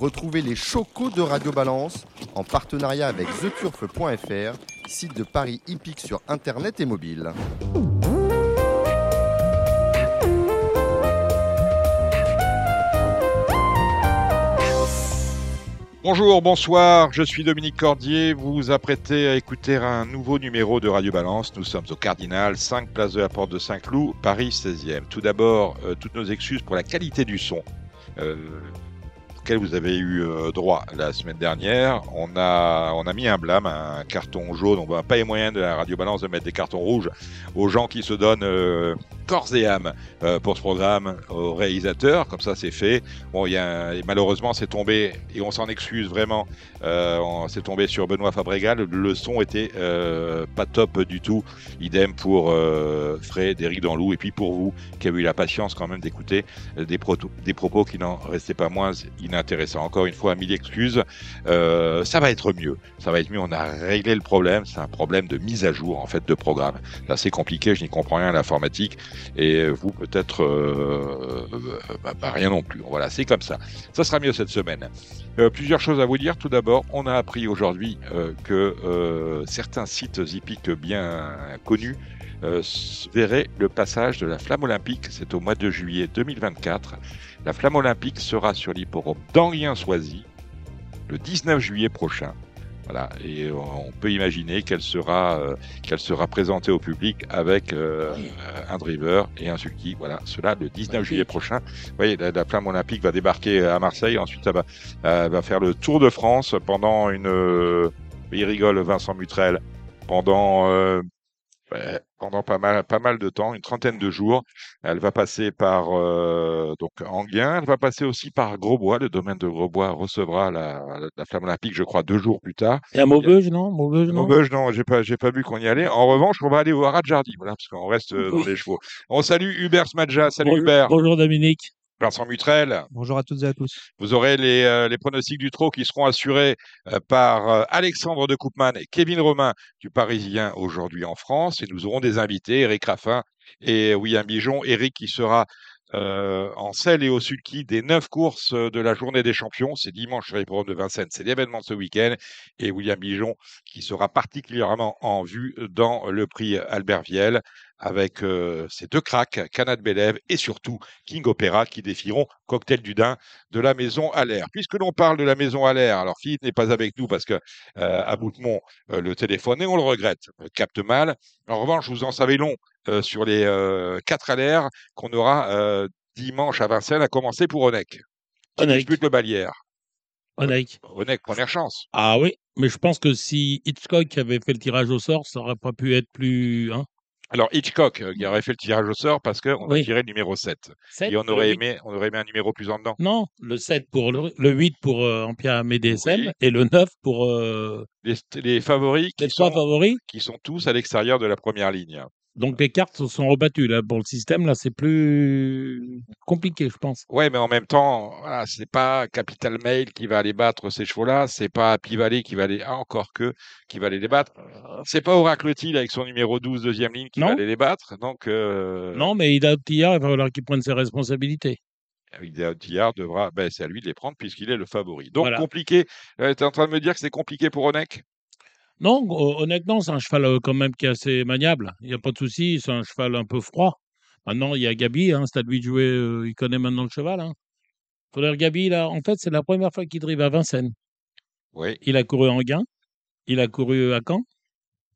Retrouvez les chocos de Radio Balance en partenariat avec theturf.fr, site de Paris hippique sur internet et mobile. Bonjour, bonsoir, je suis Dominique Cordier. Vous vous apprêtez à écouter un nouveau numéro de Radio Balance. Nous sommes au Cardinal, 5 place de la Porte de Saint-Cloud, Paris 16e. Tout d'abord, euh, toutes nos excuses pour la qualité du son. Euh, vous avez eu euh, droit la semaine dernière. On a, on mis un blâme, un carton jaune. On va pas les moyens de la radio balance de mettre des cartons rouges aux gens qui se donnent euh, corps et âme euh, pour ce programme, aux réalisateurs. Comme ça, c'est fait. Bon, malheureusement, c'est tombé, et on s'en excuse vraiment, euh, c'est tombé sur Benoît Fabregal. Le son était pas top du tout. Idem pour Fred, Eric Danlou, et puis pour vous qui avez eu la patience quand même d'écouter des propos qui n'en restaient pas moins inintéressants. Encore une fois, mille excuses. Euh, ça va être mieux. Ça va être mieux. On a réglé le problème. C'est un problème de mise à jour en fait de programme. C'est assez compliqué. Je n'y comprends rien à l'informatique. Et vous peut-être euh, bah, bah, rien non plus. Voilà, c'est comme ça. Ça sera mieux cette semaine. Euh, plusieurs choses à vous dire. Tout d'abord, on a appris aujourd'hui euh, que euh, certains sites hippiques bien connus euh, verraient le passage de la flamme olympique. C'est au mois de juillet 2024. La flamme olympique sera sur l'hipporome d'Anguien-Soisy le 19 juillet prochain. Voilà, et euh, on peut imaginer qu'elle sera, euh, qu'elle sera présentée au public avec euh, un driver et un sulky. Voilà, cela le 19 juillet prochain. Vous voyez, la, la flamme olympique va débarquer à Marseille. Ensuite, elle va, elle va faire le tour de France pendant une. euh, il rigole, Vincent Mutrel, pendant. Pendant pas mal, pas mal de temps, une trentaine de jours. Elle va passer par euh, donc Anguien, elle va passer aussi par Grosbois. Le domaine de Grosbois recevra la, la, la flamme olympique, je crois, deux jours plus tard. Et à Maubeuge, non? Maubeuge, non? Maubeuge, non, j'ai pas, j'ai pas vu qu'on y allait. En revanche, on va aller au Jardy, voilà, parce qu'on reste euh, dans Oui. les chevaux. On salue Hubert Smadja, salut Bonjour- Hubert. Bonjour Dominique. Vincent Mutrel, Bonjour à toutes et à tous. vous aurez les, euh, les pronostics du trot qui seront assurés euh, par euh, Alexandre de Koopman et Kevin Romain du Parisien aujourd'hui en France. Et nous aurons des invités, Eric Raffin et William Bijon. Eric qui sera euh, en selle et au sulky des neuf courses euh, de la journée des champions. C'est dimanche sur l'hippodrome de Vincennes. C'est l'événement de ce week-end. Et William Bijon qui sera particulièrement en vue dans le prix Albert Viel avec euh, ces deux cracks, Canad Bélève et surtout King Opera qui défieront Cocktail du Dain de la maison Allaire. Puisque l'on parle de la maison Allaire, alors Philippe n'est pas avec nous parce que euh, à Boutemont, euh, le téléphone, et on le regrette, euh, capte mal. En revanche, vous en savez long euh, sur les euh, quatre Allaires qu'on aura euh, dimanche à Vincennes, à commencer pour Onek. Qui Onek. dispute le Balière. Onek. Onek, première chance. Ah oui, mais je pense que si Hitchcock avait fait le tirage au sort, ça aurait pas pu être plus. Hein Alors Hitchcock, euh, qui aurait fait le tirage au sort parce qu'on a Oui. tiré le numéro 7. Sept, Et on aurait aimé, on aurait aimé un numéro plus en dedans. Non, le 7 pour le, le 8 pour euh, Ampia MDSM Oui. et le 9 pour euh, Les, les favoris les qui trois sont, favoris. qui sont tous à l'extérieur de la première ligne. Donc les cartes se sont rebattues là pour le système. Là, c'est plus compliqué, je pense. Ouais, mais en même temps, voilà, c'est pas Capital Mail qui va aller battre ces chevaux-là, c'est pas Happy Valley qui va aller, ah, encore que, qui va aller les battre. C'est pas Oracle Till avec son numéro 12, deuxième ligne, qui va aller les battre. Donc, euh, Non, mais il a Tillard, il va falloir qu'il prenne ses responsabilités. Avec Tillard devra, ben, c'est à lui de les prendre puisqu'il est le favori. Donc, Voilà. compliqué. tu es en train de me dire que c'est compliqué pour Onek? Non, ho- honnêtement, c'est un cheval euh, quand même qui est assez maniable. Il n'y a pas de souci, c'est un cheval un peu froid. Maintenant, il y a Gabi, hein, c'est à lui de jouer, euh, il connaît maintenant le cheval. Hein. Faudrait Gabi, là, en fait, c'est la première fois qu'il drive à Vincennes. Oui. Il a couru en Gain, il a couru à Caen,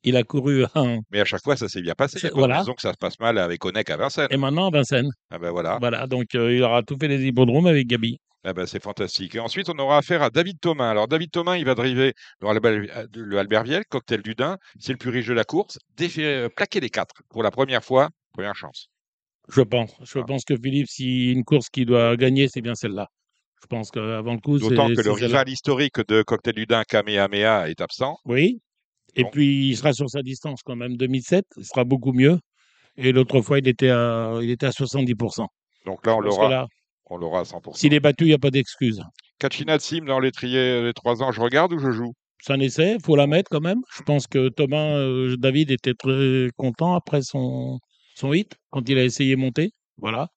il a couru à... Mais à chaque fois, ça s'est bien passé. Voilà. Disons que ça se passe mal avec Onek à Vincennes. et maintenant à Vincennes. Ah ben voilà. Voilà, donc euh, il aura tout fait les hippodromes avec Gabi. Ah ben, c'est fantastique. Et ensuite, on aura affaire à David Thomas. Alors, David Thomas, il va driver dans le, Bal- le Albert Viel, cocktail du Dain. C'est le plus riche de la course. Euh, plaquer les quatre pour la première fois. Première chance. Je pense. Je Ah. pense que Philippe, si une course qu'il doit gagner, c'est bien celle-là. Je pense qu'avant le coup, D'autant que le rival historique de cocktail du Dain, Kamehameha, est absent. Oui. Et puis, il sera sur sa distance quand même. 2007, il sera beaucoup mieux. Et l'autre fois, il était à, il était à 70%. Donc là, on l'aura, on l'aura à 100%. s'il est battu, il n'y a pas d'excuse. Kachina Sim dans l'étrier les trois ans, je regarde ou je joue? C'est un essai, il faut la mettre quand même. Je pense que Thomas, euh, David était très content après son, son hit, quand il a essayé monter. Voilà.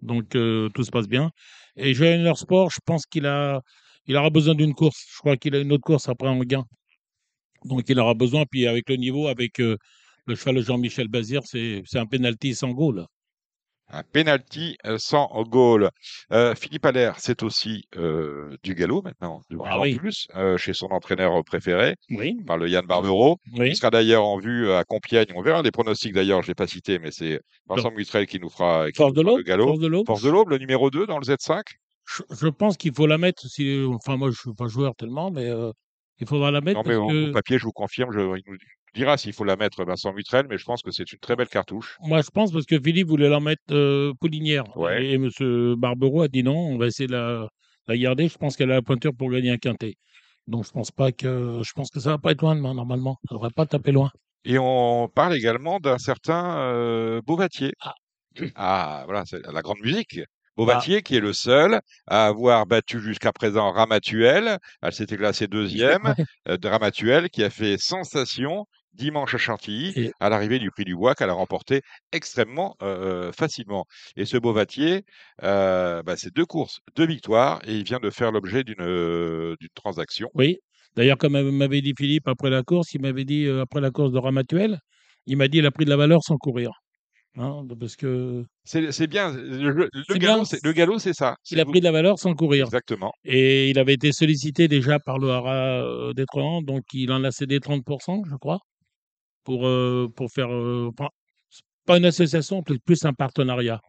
Donc, euh, tout se passe bien. Et Joël Sport, je pense qu'il a, il aura besoin d'une course. Je crois qu'il a une autre course après en gain. Donc il aura besoin, puis avec le niveau, avec euh, le cheval de Jean-Michel Bazir, c'est c'est un penalty sans goal. Un penalty euh, sans goal. Euh, Philippe Allaire, c'est aussi euh, du galop maintenant, de plus Ah en oui. plus, euh, chez son entraîneur préféré, Oui, par le Yann Barbero. oui. Il sera d'ailleurs en vue à Compiègne. On verra les pronostics d'ailleurs, je ne l'ai pas cité, mais c'est Vincent Mutrel qui nous fera, qui Force nous de fera le galop. Force de l'aube? Force de l'Aube, le numéro 2 dans le Z5. Je, je pense qu'il faut la mettre. Si, enfin, moi, je suis pas joueur tellement, mais il faudra la mettre Non, mais au, que papier, je vous confirme, je, il nous dira s'il faut la mettre Vincent Mutrel, mais je pense que c'est une très belle cartouche. moi, je pense parce que Philippe voulait la mettre euh, Poulinière. Ouais. Et, et Monsieur Barbero a dit non, on va essayer de la, la garder. Je pense qu'elle a la pointure pour gagner un quintet. Donc, je pense pas que, je pense que ça va pas être loin demain, normalement. Ça devrait pas taper loin. Et on parle également d'un certain euh, Beauvatier. Ah. Ah, voilà, c'est la grande musique. Bah. Beauvatier qui est le seul à avoir battu jusqu'à présent Ramatuel. Elle s'était classée deuxième. Euh, de Ramatuel qui a fait sensation dimanche à Chantilly Et- à l'arrivée du prix du bois qu'elle a remporté extrêmement euh, facilement. Et ce Beauvatier, euh, bah, c'est deux courses, deux victoires et il vient de faire l'objet d'une euh, transaction. Oui. D'ailleurs, comme m'avait dit Philippe après la course, il m'avait dit euh, après la course de Ramatuel, il m'a dit il a pris de la valeur sans courir. Hein, parce que C'est bien. Le, galop, c'est- le galop, c'est ça. il a pris de la valeur sans courir. Exactement. Et il avait été sollicité déjà par le Hara d'Étreland, donc il en a cédé 30%, je crois, pour, euh, pour faire. euh, pas- une association, plus un partenariat.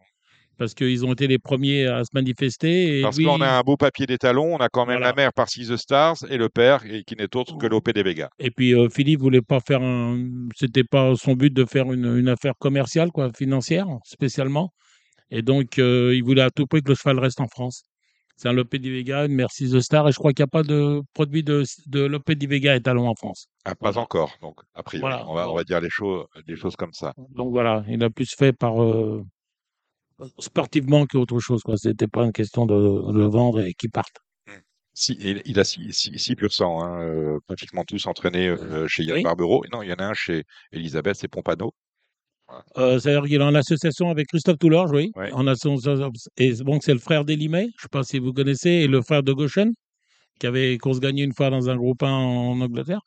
Parce qu'ils ont été les premiers à se manifester. Et Parce lui, qu'on a un beau papier d'étalon, on a quand même Voilà. la mère par Six the Stars et le père et qui n'est autre que Lopé des Vega. Et puis euh, Philippe voulait pas faire un. C'était pas son but de faire une, une affaire commerciale, quoi, financière, spécialement. Et donc, il voulait à tout prix que le cheval reste en France. C'est un Lopé di Vega, une Merci The Star, et je crois qu'il n'y a pas de produit de, de Lopé di Vega étalon en France. Ah, pas encore, donc a priori, Voilà. on, va, on va dire les choses, des choses comme ça. Donc voilà, il a plus fait par euh, sportivement qu'autre chose. quoi. C'était pas une question de le vendre et qu'il parte. Si, il, a 6 pur sang, hein, euh, pratiquement tous entraînés euh, chez Yann Oui. Barbero. Non, il y en a un chez Elisabeth, c'est Pompano. Euh, C'est-à-dire qu'il est en association avec Christophe Toulorge, oui. Ouais. En association, et donc c'est le frère d'Elimay, je ne sais pas si vous connaissez, et le frère de Goshen, qui avait course gagnée une fois dans un groupe 1 en Angleterre.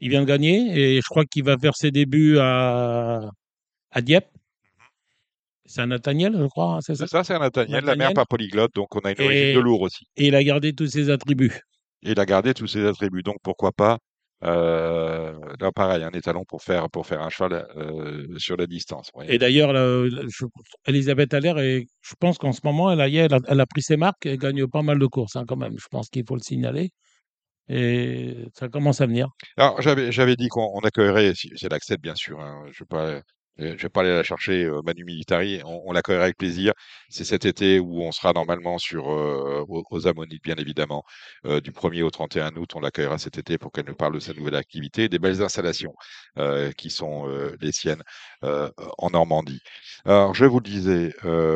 Il vient de gagner et je crois qu'il va faire ses débuts à, à Dieppe. C'est un Nathaniel, je crois, hein, c'est ça? C'est ça, c'est un Nathaniel, la mère pas polyglotte, donc on a une Et- origine de lourd aussi. Et il a gardé tous ses attributs. Et il a gardé tous ses attributs, donc pourquoi pas euh, là pareil, un étalon pour faire pour faire un cheval euh, sur la distance. oui. Et d'ailleurs, je- Elisabeth Allaire, est- je pense qu'en ce moment, elle a, elle a, elle a pris ses marques et gagne pas mal de courses hein, quand même. Je pense qu'il faut le signaler. Et ça commence à venir. Alors, j'avais, dit qu'on on accueillerait, si, si elle accepte, bien sûr, hein, je ne vais pas, je vais pas aller la chercher, euh, Manu Militari, on, on l'accueillerait avec plaisir. C'est cet été où on sera normalement sur, euh, aux, Ammonites, bien évidemment, euh, du 1er au 31 août, on l'accueillera cet été pour qu'elle nous parle de sa nouvelle activité, des belles installations qui sont les siennes en Normandie. Alors, je vous le disais,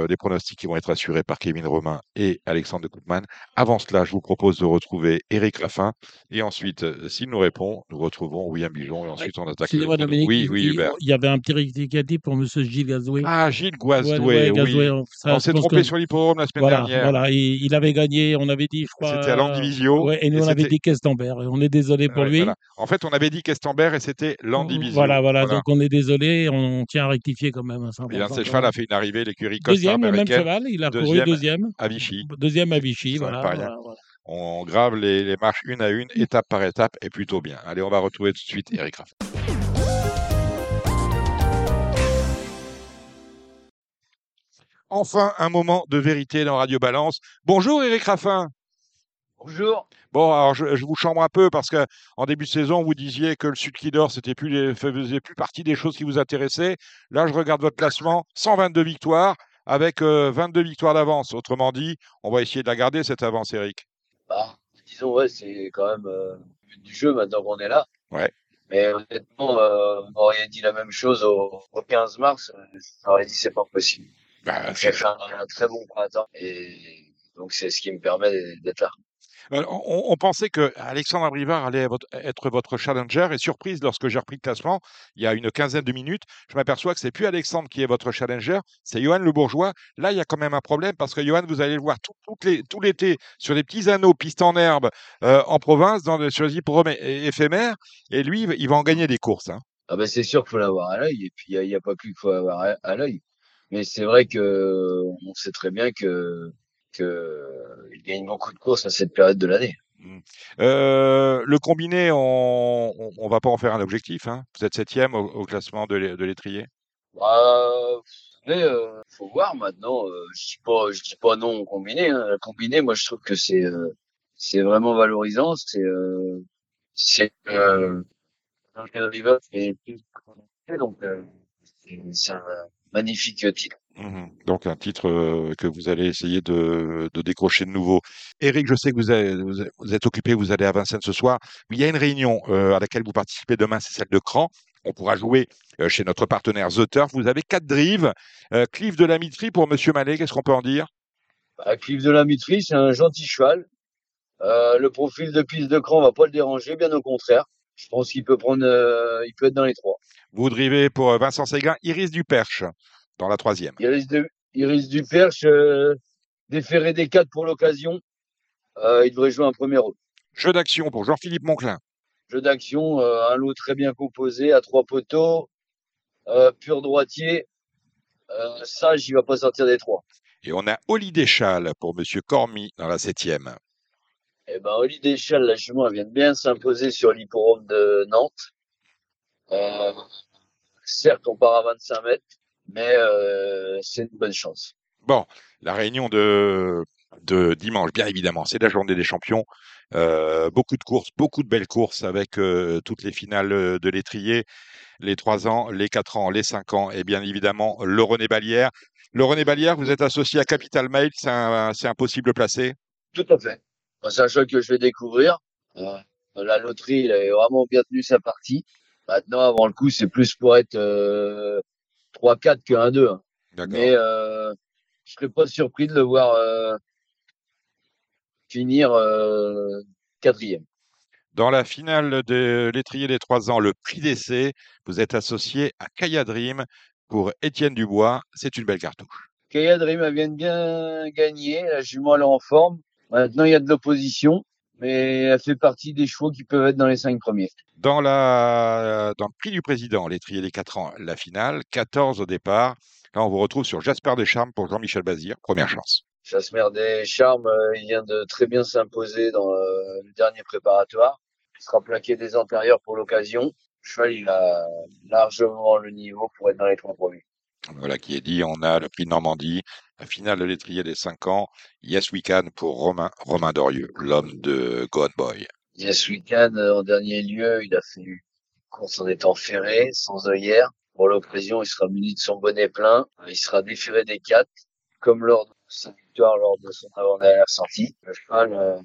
les pronostics qui vont être assurés par Kevin Romain et Alexandre de Koopman. Avant cela, je vous propose de retrouver Eric Raffin et ensuite, s'il nous répond, nous retrouvons William Bijon et ensuite on attaque. le. Dominique. Oui, oui, il- Hubert. il y avait un petit rectificatif pour M. Gilles Gazoué. Ah, Gilles oui. Gazoué, ça, On s'est trompé que- sur l'hippodrome la semaine Voilà, dernière. voilà. Il, il avait gagné, on avait dit, je crois. C'était à Landivisio. Ouais, et nous, et on avait dit Questembert. On est désolé pour Ouais, lui. voilà. En fait, on avait dit Questembert et c'était Landivisio. Voilà, voilà, Donc on est désolé, on tient à rectifier quand même. hein, Et un de important, ces chevals a fait une arrivée, l'écurie Costa Deuxième, le même cheval, il a couru Deuxième à Vichy. Deuxième à Vichy, voilà. On grave les, les marches une à une, étape par étape, et plutôt bien. Allez, on va retrouver tout de suite Eric Raffin. Enfin, un moment de vérité dans Radio Balance. Bonjour Eric Raffin. Bonjour. Bon, alors je, je vous chambre un peu parce que en début de saison, vous disiez que le Sud qui dort, c'était plus les, faisait plus partie des choses qui vous intéressaient. Là, je regarde votre classement, 122 victoires avec euh, 22 victoires d'avance. Autrement dit, on va essayer de la garder cette avance, Eric. Bah, disons, ouais, c'est quand même euh, le but du jeu maintenant qu'on est là. Ouais. Mais honnêtement, euh, on m'aurait dit la même chose au, au 15 mars. euh, J'aurais dit c'est pas possible. Bah, J'ai fait un, un très bon printemps et donc c'est ce qui me permet d'être là. Euh, on, on pensait que Alexandre Abrivard allait être votre challenger et surprise lorsque j'ai repris le classement il y a une quinzaine de minutes, je m'aperçois que c'est plus Alexandre qui est votre challenger, c'est Johan Le Bourgeois. Là, il y a quand même un problème parce que Johan, vous allez le voir tout, l'été sur des petits anneaux, pistes en herbe, euh, en province, dans des, sur des hippodromes éphémères, et lui, il va- en gagner des courses. hein. Ah ben c'est sûr qu'il faut l'avoir à l'œil et puis il y a, il y a pas plus qu'il faut avoir à, à l'œil. Mais c'est vrai que on sait très bien que que il gagne beaucoup de courses à cette période de l'année. Euh, le combiné, on, on, on va pas en faire un objectif. Hein. Vous êtes septième au, au classement de l'é- de l'étrier. Bah, mais euh, faut voir maintenant. euh, je dis pas, je dis pas non au combiné. Hein. Le combiné, moi je trouve que c'est euh, c'est vraiment valorisant. C'est euh, c'est euh, donc euh, c'est c'est un magnifique titre. Mhm. Donc un titre euh, que vous allez essayer de, de décrocher de nouveau. Eric, je sais que vous êtes, vous occupé, vous allez à Vincennes ce soir. Il y a une réunion euh, à laquelle vous participez demain, c'est celle de Cran. On pourra jouer euh, chez notre partenaire The Turf. Vous avez quatre drives. Euh, Cliff de la Mitrie pour Monsieur Mallet, qu'est-ce qu'on peut en dire? Bah, Cliff de la Mitrie, c'est un gentil cheval. Euh, le profil de piste de cran va pas le déranger, bien au contraire. Je pense qu'il peut prendre, euh, il peut être dans les trois. Vous drivez pour euh, Vincent Séguin, Iris du Perche dans la troisième. Il risque de, il risque du perche, euh, déféré des quatre pour l'occasion. Euh, il devrait jouer un premier rôle. Jeu d'action pour Jean-Philippe Monclin. Jeu d'action, un lot très bien composé à trois poteaux, pur droitier. Sage, il va pas sortir des trois. Et on a Oli Deschal pour Monsieur Cormy dans la septième. Eh ben, Oli Deschal, la jument, elle vient de bien s'imposer sur l'hipporome de Nantes. Euh, certes, on part à 25 mètres, mais euh, c'est une bonne chance. Bon, la réunion de, de dimanche, bien évidemment, c'est la journée des champions. Euh, beaucoup de courses, beaucoup de belles courses avec euh, toutes les finales euh, de l'étrier, les 3 ans, les 4 ans, les 5 ans et bien évidemment le René Balière. Le René Balière, vous êtes associé à Capital Mail, c'est un, c'est impossible placé? Tout à fait. C'est un choix que je vais découvrir. Euh, la loterie, il avait vraiment bien tenu sa partie. Maintenant, avant le coup, c'est plus pour être euh, 3-4 que 1-2. hein. Mais euh, je serais pas surpris de le voir euh, finir euh, quatrième. Dans la finale de l'étrier des 3 ans, le prix d'essai, vous êtes associé à Kaya Dream pour Étienne Dubois. C'est une belle cartouche. Kaya Dream elle vient de bien gagner. La jument elle est en forme. Maintenant, il y a de l'opposition, mais elle fait partie des chevaux qui peuvent être dans les cinq premiers. Dans, la, dans le prix du président, l'étrier des 4 ans, la finale, 14 au départ. Là, on vous retrouve sur Jasper Deschamps pour Jean-Michel Bazir. Première chance. Chassemer des Charmes, euh, il vient de très bien s'imposer dans euh, le dernier préparatoire. Il sera plaqué des antérieurs pour l'occasion. Le cheval, il a largement le niveau pour être dans les trois premiers. Voilà qui est dit. On a le prix de Normandie, la finale de l'étrier des 5 ans. Yes We Can pour Romain, Romain Dorieux, l'homme de God Boy. Yes Weekend, euh, en dernier lieu, il a fait une course en étant ferré, sans œillère. Pour l'occasion, il sera muni de son bonnet plein. Il sera déféré des quatre, comme lors de sa victoire lors de son avant-dernière sortie. Le cheval, euh,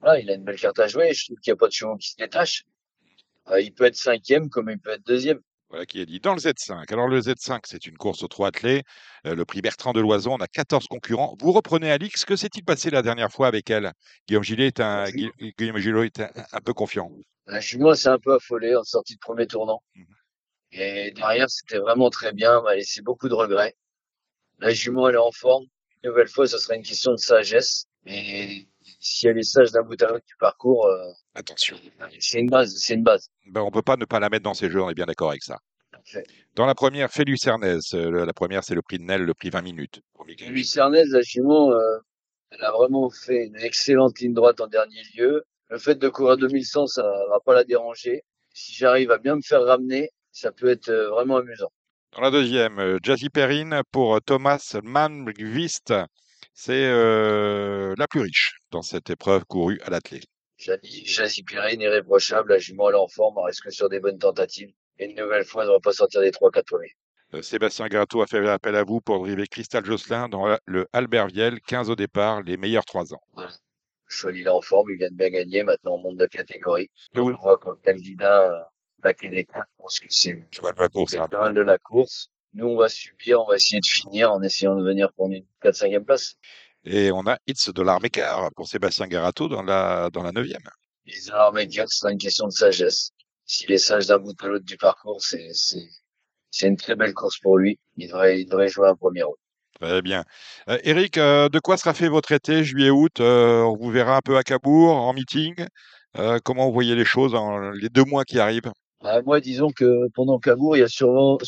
voilà, il a une belle carte à jouer. Je trouve qu'il n'y a pas de chevaux qui se détachent. Euh, il peut être cinquième comme il peut être deuxième. Voilà qui est dit. Dans le Z5. Alors, le Z5, c'est une course aux trois attelés. Euh, le prix Bertrand de Loison, on a 14 concurrents. Vous reprenez Alix. Que s'est-il passé la dernière fois avec elle? Guillaume Gillet est un, Gui- Guillaume Gillot est un, un peu confiant. La jument s'est un peu affolée en sortie de premier tournant. Mhm. Et derrière, c'était vraiment très bien. Elle m'a laissé beaucoup de regrets. La jument, elle est en forme. Une nouvelle fois, ce sera une question de sagesse. Mais si elle est sage d'un bout à l'autre du parcours, euh, Attention. c'est une base. C'est une base. Ben, on ne peut pas ne pas la mettre dans ces jeux, on est bien d'accord avec ça. Parfait. Dans la première, Félix Ernest. Euh, la première, c'est le prix de Nel, le prix 20 minutes. Louis Cernez, la euh, elle a vraiment fait une excellente ligne droite en dernier lieu. Le fait de courir 2100, ça va pas la déranger. Si j'arrive à bien me faire ramener, ça peut être euh, vraiment amusant. Dans la deuxième, Jazzy Perrine pour Thomas Manvist. C'est euh, la plus riche dans cette épreuve courue à l'athlé. Jazzy Jazzy Pirine, irréprochable, la jument est en forme, elle reste que sur des bonnes tentatives. Et une nouvelle fois, elle ne va pas sortir des 3-4 premiers. Euh, Sébastien Gratteau a fait appel à vous pour driver Cristal Josselin dans la- le Albert Viel, 15 au départ, les meilleurs 3 ans. Le il est en forme, il vient de bien gagner, maintenant on monte de catégorie. Je vous- On voit comme candidat, euh, baquer les quatre, je pense que c'est mal de la course. Nous, on va subir, on va essayer de finir en essayant de venir pour une 4-5e place. Et on a It's Dollar Maker pour Sébastien Garato dans la, dans la neuvième. Les Dollar Maker, c'est une question de sagesse. S'il est sage d'un bout à l'autre du parcours, c'est, c'est, c'est une très belle course pour lui. Il devrait, il devrait jouer un premier rôle. Très bien. Euh, Eric, euh, de quoi sera fait votre été, juillet-août euh, On vous verra un peu à Cabourg, en meeting. Euh, comment vous voyez les choses en les deux mois qui arrivent? Bah, moi, disons que pendant Cabourg, il y a souvent,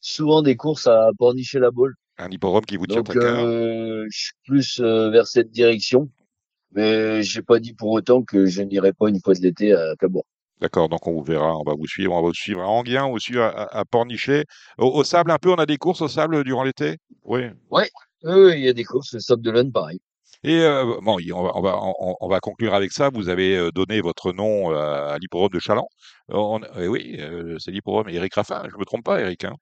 souvent des courses à pornicher la balle. Un hippodrome qui vous tient Donc, à cœur. euh, je suis plus euh, vers cette direction. Mais j'ai pas dit pour autant que je n'irai pas une fois de l'été à Cabourg. D'accord, donc on vous verra, on va vous suivre, on va vous suivre à Anguien, aussi à, à, à Pornichet. Au, au sable un peu, on a des courses au sable durant l'été? Oui. Oui, oui, il y a des courses, le Sable de l'Aune, pareil. Et euh, bon, on va, on, va, on, on va conclure avec ça. Vous avez donné votre nom à l'hippodrome de Chaland. On- eh oui, c'est l'hippodrome Eric Raffin. Je me trompe pas, Eric. Hein?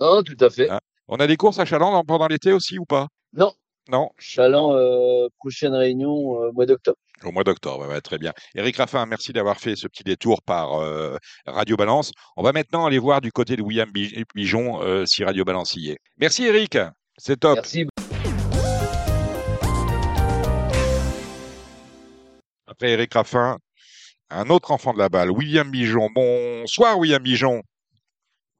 Ah, tout à fait. Hein on a des courses à Chaland pendant l'été aussi ou pas? Non, Non, Chaland, euh, prochaine réunion euh, mois d'octobre. au mois d'octobre. ouais, ouais, très bien. Eric Raffin, merci d'avoir fait ce petit détour par euh, Radio Balance. On va maintenant aller voir du côté de William Bi- Bijon euh, si Radio Balance y est. Merci Eric, c'est top. Merci. Après Eric Raffin, un autre enfant de la balle, William Bijon. Bonsoir William Bijon.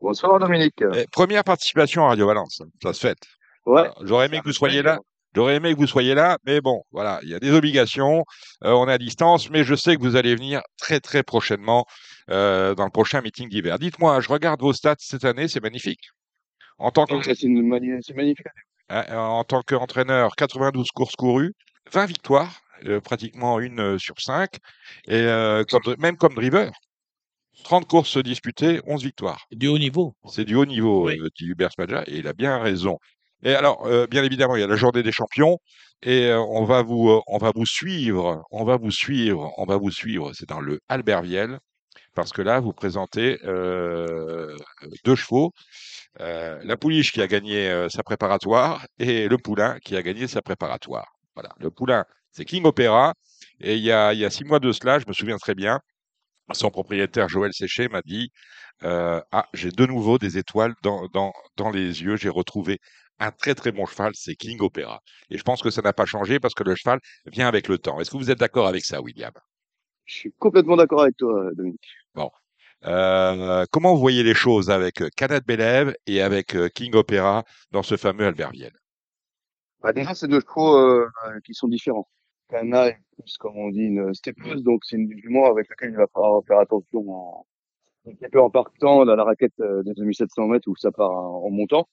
Bonsoir Dominique. Eh, première participation à Radio Valence, ça se fait. Ouais. J'aurais aimé que vous soyez là. J'aurais aimé que vous soyez là, mais bon, voilà, il y a des obligations. euh, on est à distance, mais je sais que vous allez venir très très prochainement euh, dans le prochain meeting d'hiver. Dites-moi, je regarde vos stats cette année, c'est magnifique. En tant que c'est magnifique. Hein, en tant qu'entraîneur, 92 courses courues, 20 victoires, euh, pratiquement une euh, sur cinq, et euh, comme- même comme driver. 30 courses disputées, 11 victoires. Du haut niveau. C'est du haut niveau, Oui. euh, dit Hubert Smadja, et il a bien raison. Et alors, euh, bien évidemment, il y a la journée des champions, et euh, on va vous, on va vous suivre, on va vous suivre, on va vous suivre. C'est dans le Albertviel, parce que là, vous présentez deux chevaux, la pouliche qui a gagné sa préparatoire et le poulain qui a gagné sa préparatoire. Voilà, le poulain, c'est King Opera, et il y a, il y a six mois de cela, je me souviens très bien, son propriétaire Joël Séché m'a dit euh, Ah, j'ai de nouveau des étoiles dans, dans, dans les yeux, j'ai retrouvé un très très bon cheval, c'est King Opera. Et je pense que ça n'a pas changé parce que le cheval vient avec le temps. Est-ce que vous êtes d'accord avec ça, William? Je suis complètement d'accord avec toi, Dominique. Euh, Comment vous voyez les choses avec euh, Canad Bélève et avec euh, King Opera dans ce fameux Albertviel Bah, déjà, c'est deux chevaux euh, qui sont différents. Cana est plus, comme on dit, une steppeuse, donc c'est une jument avec laquelle il va falloir faire attention en, un petit peu en partant dans la raquette euh, des 2700 mètres où ça part en, montant.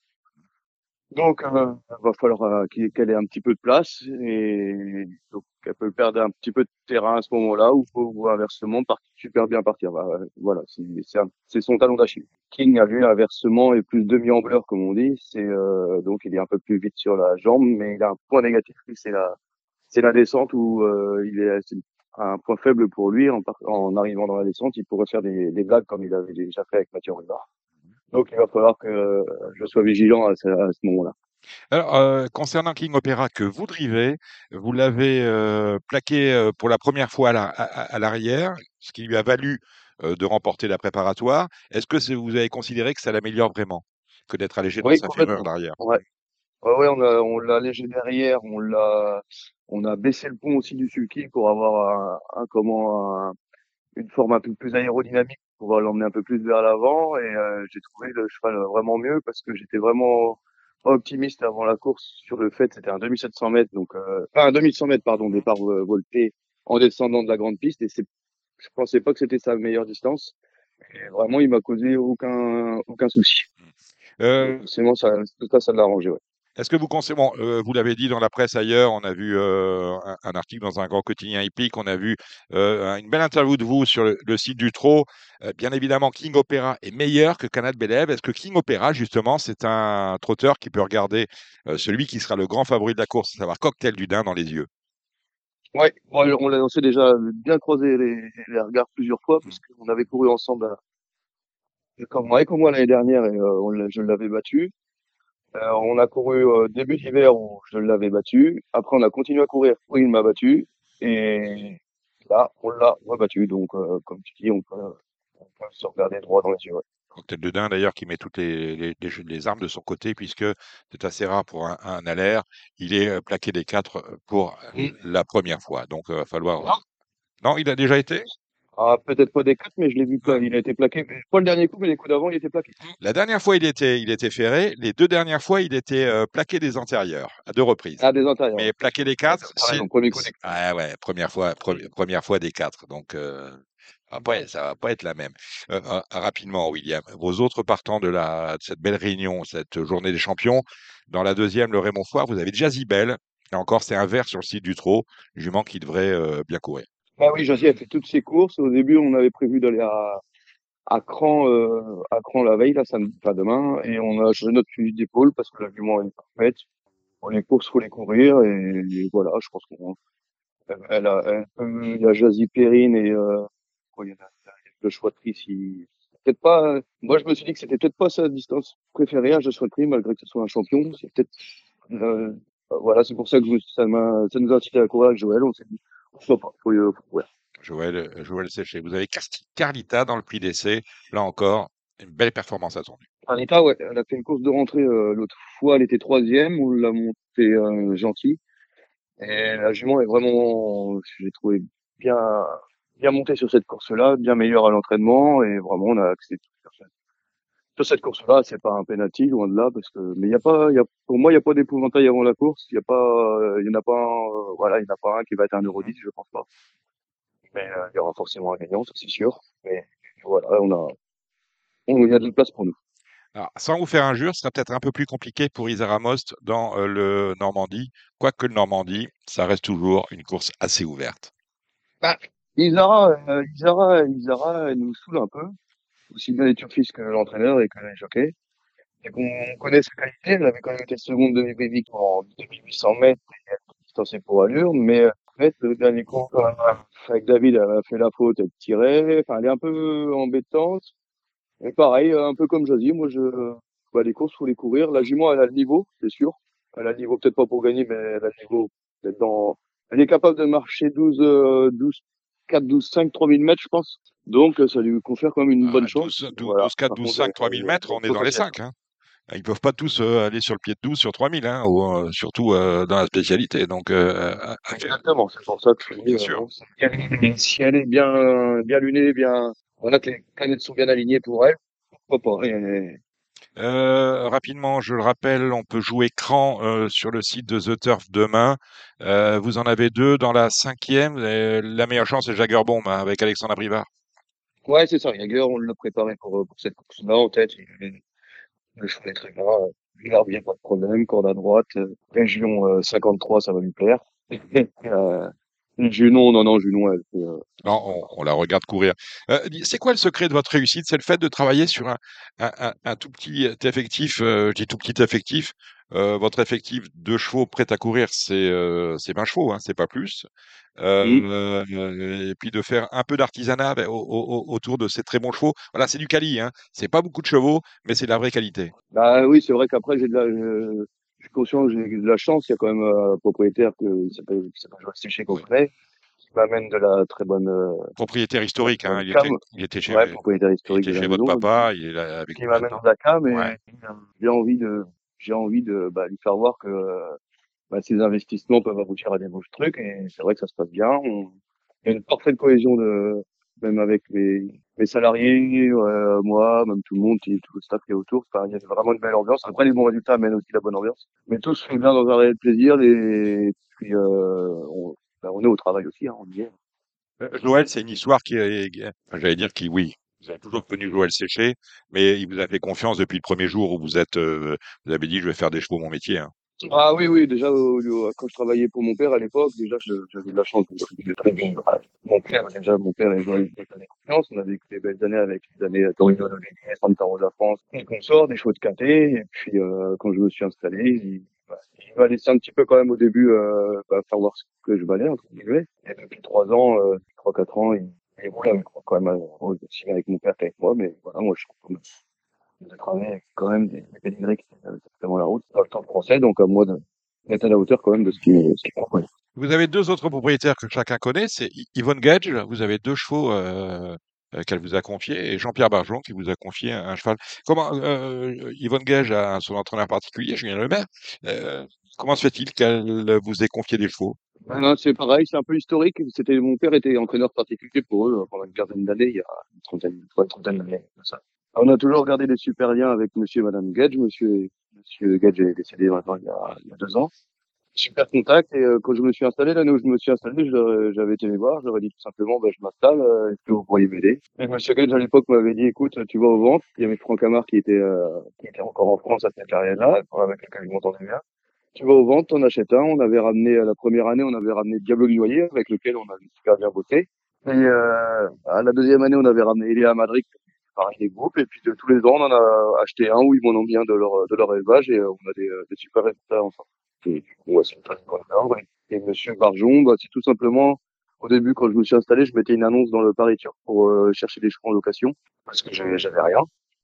Donc, euh, il va falloir euh, qu'elle ait un petit peu de place et donc elle peut perdre un petit peu de terrain à ce moment-là ou, inversement partir super bien partir. Bah, euh, voilà, c'est son talon d'Achille. King a vu inversement et plus demi-ambleur comme on dit, c'est euh, donc il est un peu plus vite sur la jambe, mais il a un point négatif, c'est la c'est la descente où euh, il est un point faible pour lui en, arrivant dans la descente, il pourrait faire des, des blagues comme il avait déjà fait avec Mathieu Rubard. Donc il va falloir que euh, je sois vigilant à ce, moment-là. Alors, euh, concernant King Opera que vous drivez, vous l'avez euh, plaqué pour la première fois à la- à- à l'arrière, ce qui lui a valu de remporter la préparatoire. Est-ce que vous avez considéré que ça l'améliore vraiment que d'être allégé dans Oui, sa fémur complètement. l'arrière? Ouais, ouais, on a on l'a allégé derrière, on l'a on a baissé le pont aussi du sulky pour avoir un, un comment un- une forme un peu plus aérodynamique pour l'emmener un peu plus vers l'avant. Et euh, j'ai trouvé le cheval vraiment mieux parce que j'étais vraiment optimiste avant la course sur le fait c'était un 2700 mètres donc euh, enfin un 2100 mètres pardon départ euh, volté en descendant de la grande piste. Et c'est je pensais pas que c'était sa meilleure distance. Et vraiment il m'a causé aucun aucun souci. Euh, c'est bon ça tout ça ça l'a arrangé ouais. Est-ce que vous conseillez, bon, euh, vous l'avez dit dans la presse ailleurs, on a vu euh, un, un article dans un grand quotidien hippique, on a vu euh, une belle interview de vous sur le, le site du Trot. Euh, bien évidemment, King Opera est meilleur que Canad Bélève. Est-ce que King Opera, justement, c'est un trotteur qui peut regarder euh, celui qui sera le grand favori de la course, à savoir Cocktail du Dain dans les yeux? Ouais, bon, on l'a on s'est déjà bien croisé les, les regards plusieurs fois parce qu'on avait couru ensemble à, comme avec moi l'année dernière et euh, je l'avais battu. Euh, on a couru euh, début d'hiver où je l'avais battu. Après on a continué à courir où il m'a battu et là on l'a rebattu. Donc euh, comme tu dis, on peut, on peut se regarder droit dans les yeux. ouais. Tête de Dain d'ailleurs qui met toutes les, les, les, armes de son côté puisque c'est assez rare pour un, un alaire. Il est euh, plaqué des quatre pour la première fois. Donc, il va falloir. Non, il a déjà été? Ah, peut-être pas des quatre, mais je l'ai vu pla- Il a été plaqué. Pas le dernier coup, mais les coups d'avant, il était plaqué. La dernière fois, il était, il était ferré. Les deux dernières fois, il était euh, plaqué des antérieurs à deux reprises. Ah, des intérieurs. Mais plaqué des quatre, Pareil, si- premier coup des. Ah ouais, première fois, pre- première fois des quatre. Donc, euh, après, ça va pas être la même. Euh, euh, rapidement, William, vos autres partants de, la, de cette belle réunion, cette journée des champions, dans la deuxième, le Raymond Foire, vous avez déjà Zibel. Et encore, c'est un vert sur le site du trot, jument qui devrait euh, bien courir. Bah oui, Josie a fait toutes ses courses. Au début, on avait prévu d'aller à, à Cran, euh, à Cran la veille, là, samedi, pas demain, et on a changé notre fusil d'épaule parce que la jument est parfaite. Bon, les courses, faut les courir, et, voilà, je pense qu'on, elle a, elle- il y a Josie Perrine et, euh, quoi, il y en a, le Trice, il- peut-être pas, moi, je me suis dit que c'était peut-être pas sa distance préférée, à Joshua Tree, malgré que ce soit un champion. C'est peut-être, euh, voilà, c'est pour ça que je ça ça nous a incité à courir avec Joël, on s'est dit, pourquoi pas, faut, courir. Joël, euh, Joël Séché. Vous avez Car- Carlita dans le prix d'essai. Là encore, une belle performance attendue. Anita, ouais, elle a fait une course de rentrée euh, l'autre fois, elle était troisième, on l'a montée euh, gentil. Et la jument est vraiment, j'ai trouvé bien, bien montée sur cette course-là, bien meilleure à l'entraînement, et vraiment on a accès sur cette, course-là. C'est pas un penalty, loin de là, parce que, mais il y a pas, y a, pour moi, il y a pas d'épouvantail avant la course. Il y a pas, euh, il y en a pas, un, euh, voilà, il y en a pas un qui va être un euro 10, je pense pas. Mais euh, il y aura forcément un gagnant, ça c'est sûr. Mais voilà, on a, on, il y a de la place pour nous. Alors, sans vous faire injure, ce sera peut-être un peu plus compliqué pour Isara Most dans euh, le Normandie. Quoique le Normandie, ça reste toujours une course assez ouverte. Isara, euh, Isara, Isara, elle nous saoule un peu, aussi bien les turfistes que l'entraîneur et que les jockeys. Et qu'on connaît sa qualité, elle avait quand même été seconde de Bévic en 2800 mètres et distancée pour allure, mais euh, en fait, le dernier coup, euh, avec David, elle a fait la faute, elle tirait, enfin, elle est un peu embêtante. Et pareil, un peu comme Josie, moi, je, bah, les courses, faut les courir. La jument, elle a le niveau, c'est sûr. Elle a le niveau peut-être pas pour gagner, mais elle a le niveau peut-être dans, elle est capable de marcher 12, euh, 12, 4, 12, 5, 3000 mètres, je pense. Donc, euh, ça lui confère quand même une bonne Ah, chance. 12, 12, Voilà. 12, 4, Par 12, contre, 5, euh, 3000 mètres, on est dans les qu'elle- 5. Hein. Ils peuvent pas tous euh, aller sur le pied de 12 sur 3000, hein, ou, euh, surtout euh, dans la spécialité. Donc, euh, à- Exactement, c'est pour ça que je Bien euh, sûr. si elle- si elle est bien, bien lunée, bien, voilà que les canettes sont bien alignées pour elle, pourquoi pas. Et- Euh, rapidement, je le rappelle, on peut jouer cran euh, sur le site de The Turf demain. Euh, vous en avez deux dans la cinquième. La meilleure chance, c'est Jagger Bomb hein, avec Alexandre Brivard. Ouais, c'est ça. Jager, on l'a préparé pour, pour cette course-là en tête. Il Le cheval est très bien. Il a bien pas de problème. Corde à droite. Région euh, 53, ça va lui plaire. euh, Junon, non, non, Junon, elle fait, euh, Non, on, on la regarde courir. Euh, c'est quoi le secret de votre réussite? C'est le fait de travailler sur un, un, un- un tout petit effectif, euh, je dis tout petit effectif. Euh, votre effectif de chevaux prêt à courir, c'est euh, c'est 20 chevaux, hein, c'est pas plus. Euh, Mm. euh, et puis de faire un peu d'artisanat avec- au- au- au- autour de ces très bons chevaux. Voilà, c'est du quali, hein. C'est pas beaucoup de chevaux, mais c'est de la vraie qualité. Bah oui, c'est vrai qu'après, j'ai de la, euh, suis conscient que j'ai de la chance. Il y a quand même un propriétaire que, qui s'appelle, Joël Séché qu'on connaît, qui m'amène de la très bonne, euh, Propriétaire historique, hein. Il était, il était chez, ouais, propriétaire il historique était de la chez votre maison. papa, il est là avec qui m'amène de la cam et Ouais. j'ai envie de j'ai envie de bah, lui faire voir que euh, bah, ces investissements peuvent aboutir à des beaux trucs et c'est vrai que ça se passe bien. On... Il y a une parfaite cohésion de même avec mes, mes salariés, euh, moi, même tout le monde, tout le staff qui est autour. Il y a vraiment une belle ambiance. Après, les bons résultats amènent aussi la bonne ambiance. Mais tout se fait bien dans un réel plaisir. Et puis, euh, on, bah, on est au travail aussi, hein, on y est. Euh, Joël, c'est une histoire qui est, j'allais dire qui, oui, vous avez toujours connu Joël Séché, mais il vous a fait confiance depuis le premier jour où vous êtes, euh, vous avez dit, je vais faire des chevaux mon métier. Hein. Ah oui, oui, déjà, quand je travaillais pour mon père à l'époque, déjà, j'avais de la chance très ah, Mon père, déjà, mon père, il avait donné confiance. On a vécu des belles années avec des années Torino de Santa Rosa France, et consorts, des chevaux de quintet. Et puis, euh, quand je me suis installé, il, bah, il m'a laissé un petit peu quand même au début, euh, bah, faire voir ce que je valais, entre guillemets. Et depuis trois ans, euh, trois, quatre ans, il, il roule avec moi, quand même, euh, aussi bien avec mon père qu'avec moi. Mais voilà, moi, je content de, travailler avec quand même des, des pédigrés qui savent exactement la route dans le temps français. Donc, à moi de, d'être à la hauteur quand même de ce qui propose. Vous avez deux autres propriétaires que chacun connaît, c'est Yvonne Gage, vous avez deux chevaux euh, euh, qu'elle vous a confié, et Jean-Pierre Barjon qui vous a confié un, un cheval. Comment euh, Yvonne Gage a son entraîneur particulier, Julien Lemaire. Euh, comment se fait-il qu'elle vous ait confié des chevaux? Ben non, c'est pareil, c'est un peu historique. C'était mon père était entraîneur particulier pour eux euh, pendant une quinzaine d'années, il y a une trentaine, une trentaine d'années. Ça. On a toujours gardé des super liens avec Monsieur et Madame Gage. Monsieur, Monsieur Gage est décédé maintenant il y a, il y a deux ans. Super contact. Et euh, quand je me suis installé, l'année où je me suis installé, j'avais été les voir. J'aurais dit tout simplement, ben, je m'installe. euh, Est-ce que vous pourriez m'aider? Et Monsieur Gage à l'époque m'avait dit, écoute, tu vas au ventre. Il y avait Franck Amar qui était, euh, qui était encore en France à cette période-là, avec lequel je m'entendais bien. Tu vas aux ventes, on achète un. On avait ramené, la première année, on avait ramené Diablo du Noyer, avec lequel on avait super bien bossé. Et euh, à la deuxième année, on avait ramené Elia Madrid, des groupes. Et puis de tous les ans, on en a acheté un où ils m'en ont bien de leur, de leur élevage et euh, on a des, euh, des super résultats ensemble. Et du coup, ouais, c'est ouais. Et Monsieur Barjon, bah, c'est tout simplement, au début, quand je me suis installé, je mettais une annonce dans le Paris Turc pour euh, chercher des chevaux en location, parce que j'avais rien.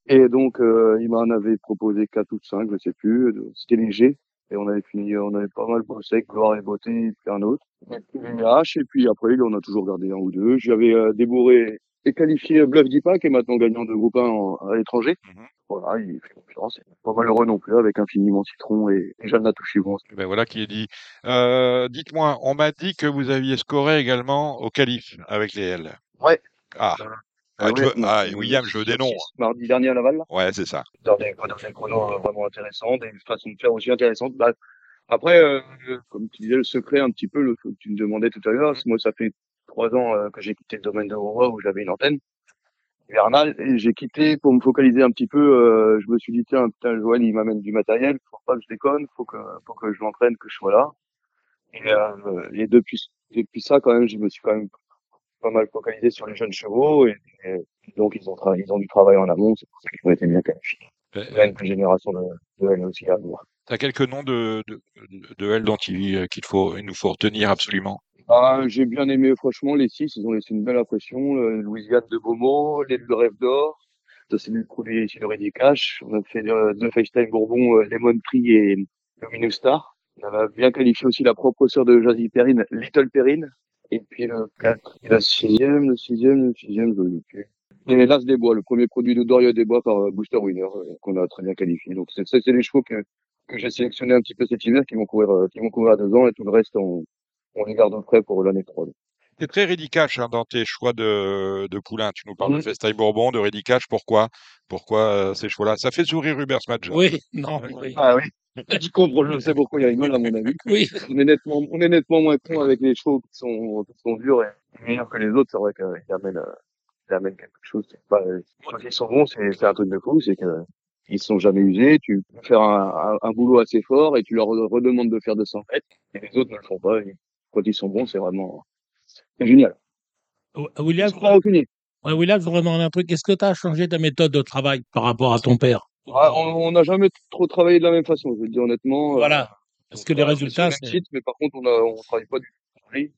Et donc, il m'en avait proposé quatre ou cinq, je sais plus. C'était léger. Et on avait fini, on avait pas mal bossé avec Gloire et Beauté et puis un autre. Et puis et puis après, on a toujours gardé un ou deux. J'avais débourré et qualifié Bluff Dipa, qui est maintenant gagnant de groupe 1 en- à l'étranger. Mhm. Voilà, il fait confiance. Il est pas malheureux non plus, avec Infiniment Citron et, et Jeanne Natouchivon. Ben voilà qui est dit. Euh, Dites-moi, on m'a dit que vous aviez scoré également au qualif avec les L. Ouais. Ah, Ah, ah, ouais, veux- ah, William, je veux des noms. six, Mardi dernier à Laval, là. Ouais, c'est ça. dans des, dans des chronos euh, vraiment intéressants, des façons de faire aussi intéressantes. Bah, après, euh, comme tu disais, le secret un petit peu, le, que tu me demandais tout à l'heure, moi ça fait trois ans euh, que j'ai quitté le domaine de Rouen où j'avais une antenne hivernale et j'ai quitté pour me focaliser un petit peu. euh, je me suis dit tiens, putain, Joël il m'amène du matériel, faut pas que je déconne, faut que faut que je l'entraîne, que je sois là. Et, euh, et depuis depuis ça quand même, je me suis quand même pas mal focalisé sur les jeunes chevaux et, et donc ils ont ils ont du travail en amont, c'est pour ça qu'ils ont été bien qualifiés. Il y a une génération de, de L aussi à voir. T'as quelques noms de, de, de L dont il, qu'il faut, il nous faut retenir absolument? Ah, j'ai bien aimé, franchement, les six, ils ont laissé une belle impression. Euh, Louisiane de Beaumont, l'aile de Rêve d'Or, ça c'est le produit ici de Cash. On a fait euh, deux FaceTime Bourbon, euh, Lemon Tree et Luminous Star. On avait bien qualifié aussi la propre sœur de Jazzy Perrine, Little Perrine. Et puis le 4, et la sixième, le sixième, le sixième, je l'ai plus. Et l'As des Bois, le premier produit de Doria des Bois par euh, Booster Winner, euh, qu'on a très bien qualifié. Donc c'est les chevaux que, que j'ai sélectionnés un petit peu cet hiver, qui vont courir, euh, qui vont courir à deux ans, et tout le reste, on, on les garde prêts pour l'année 3. T'es très Rédicache hein, dans tes choix de, de poulain. Tu nous parles de Mhm. Festaille Bourbon, de Rédicache. Pourquoi? Pourquoi euh, ces chevaux-là Ça fait sourire Hubert Smadja. Oui, non, oui. Ah oui. Je comprends, je sais pourquoi il rigole à mon avis. Oui, On est nettement, on est nettement moins con avec les chevaux qui sont, qui sont durs et meilleurs que les autres. C'est vrai qu'ils amènent, euh, ils amènent quelque chose. C'est pas, quand ils sont bons, c'est, c'est un truc de fou. C'est que ils sont jamais usés. Tu peux faire un, un, un boulot assez fort et tu leur redemandes de faire 200 mètres et les autres ne le font pas. Et quand ils sont bons, c'est vraiment, génial. Euh, William, ouais, William, je demander un truc. Est-ce que tu as changé ta méthode de travail par rapport à ton père? Ah, on n'a jamais trop travaillé de la même façon. Je veux dire honnêtement. euh, Voilà. Est-ce que les résultats, site, mais par contre, on a, on travaille pas du tout.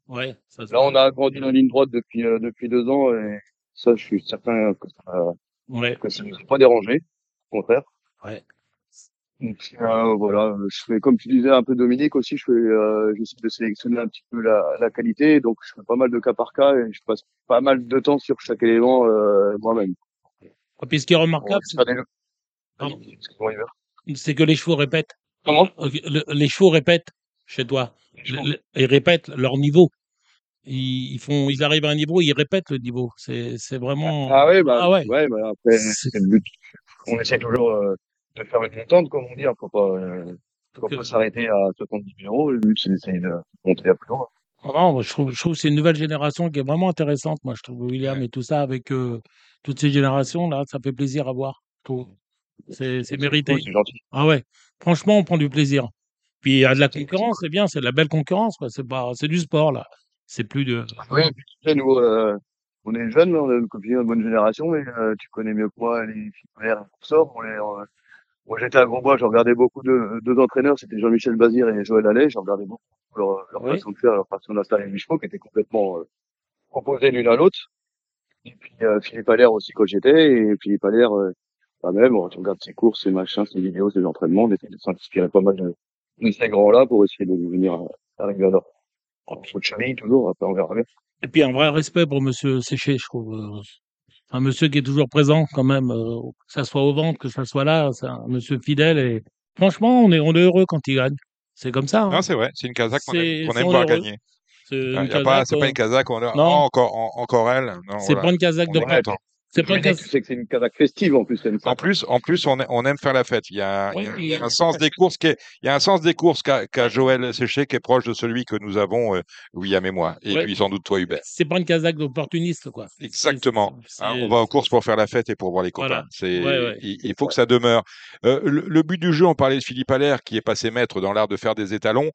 Ouais, ça Là, on a agrandi la ligne droite depuis euh, depuis deux ans et ça, je suis certain que ça Ouais. ne nous a pas dérangé. Au contraire. Ouais. Euh, voilà, je fais comme tu disais un peu Dominique aussi, je fais euh, j'essaie de sélectionner un petit peu la, la qualité, donc je fais pas mal de cas par cas et je passe pas mal de temps sur chaque élément euh, moi-même. Et puis ce qui est remarquable, c'est que les chevaux répètent. Comment? Euh, le- les chevaux répètent chez toi. Le- Ils répètent leur niveau. Ils, ils font, ils arrivent à un niveau, ils répètent le niveau. C'est, c'est vraiment. Ah ouais, bah, Ah ouais. ouais, bah après, C'est- le but. On essaie toujours euh, de faire une montante, comme on dit, hein, faut pas, euh, faut que- pas s'arrêter à 70 000 euros. Le but, c'est d'essayer de monter à plus haut. Ah non, je trouve, je trouve que c'est une nouvelle génération qui est vraiment intéressante. Moi, je trouve William et tout ça avec euh, toutes ces générations là, ça fait plaisir à voir. C'est, mérité. cool, C'est gentil. Ah ouais. Franchement, on prend du plaisir. Puis il y a de la concurrence, c'est bien, c'est de la belle concurrence. C'est pas, du sport là. C'est plus de. Oui, et puis tu sais, nous, euh, on est jeunes, on a une bonne génération, mais euh, tu connais mieux que moi les filles pour ça. On les, moi, j'étais à Grosbois, je regardais beaucoup de deux entraîneurs, c'était Jean-Michel Bazir et Joël Allais. Je regardais beaucoup leur, leur Oui. façon de faire, leur façon d'installer les chevaux, qui étaient complètement euh, opposés l'une à l'autre. Et puis euh, Philippe Allaire aussi quand j'étais, et Philippe Allaire, euh, bah même, tu regardes ses courses, ses machins, ses vidéos, ses entraînements, on essaie de s'inspirer pas mal de, de ces grands-là pour essayer de devenir euh, arriver à leur en de cheville toujours, après on verra bien. Et puis un vrai respect pour Monsieur Séché, je trouve. Un monsieur qui est toujours présent quand même, euh, que ça soit au ventre, que ça soit là, c'est un monsieur fidèle et franchement, on est, on est heureux quand il gagne. C'est comme ça. hein. Non, c'est vrai, c'est une Kazakh qu'on aime, qu'on aime voir heureux. gagner. C'est pas- une on a Non. oh, encore, en- encore elle. C'est voilà. pas une Kazakh de On prêtre. C'est pas que c'est une Kazakh festive en plus. En plus, en plus, on, aime faire la fête. Il y a, un- Oui, il y a oui. un sens des courses qui est, il y a un sens des courses qu'a Joël Séché qui est proche de celui que nous avons, euh, William et moi, et Ouais. puis sans doute toi Hubert. C'est pas une Kazakh d'opportuniste, quoi. Exactement. Hein, on va aux courses pour faire la fête et pour voir les copains. Voilà. C'est, Ouais, ouais. il, il faut que ça demeure. Euh, le, le but du jeu, on parlait de Philippe Allaire qui est passé maître dans l'art de faire des étalons.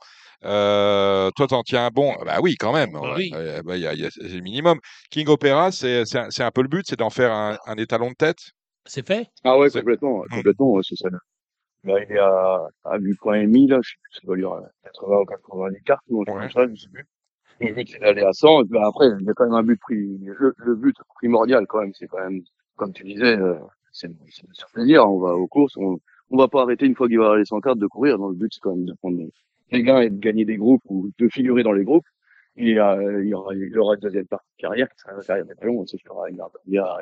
Euh, toi, t'en tiens un bon. Bah oui, quand même. Bah Ouais. oui. Bah, il y a- il y a- c'est le minimum. King Opera, c'est, c'est, un, c'est un peu le but, c'est d'en faire un, un étalon de tête? C'est fait? Ah ouais, C'est- complètement, complètement, ouais, c'est ça. Là, il est à, à 8 points et demi, là, je sais plus, ça doit lui à 80 ou 90 cartes, ou Ouais. comme ça, je sais plus. Le but, c'est d'aller à 100, et puis après, il y a quand même un but pri- le, le but primordial, quand même, c'est quand même, comme tu disais, euh, c'est, c'est de se faire plaisir, on va aux courses, on, on va pas arrêter une fois qu'il va avoir les 100 cartes de courir, donc le but, c'est quand même de prendre les gains et de gagner des groupes ou de figurer dans les groupes. Et, euh, il y aura, il y aura une deuxième partie de carrière, qui sera la carrière des ballons, c'est sûr, il a, il a,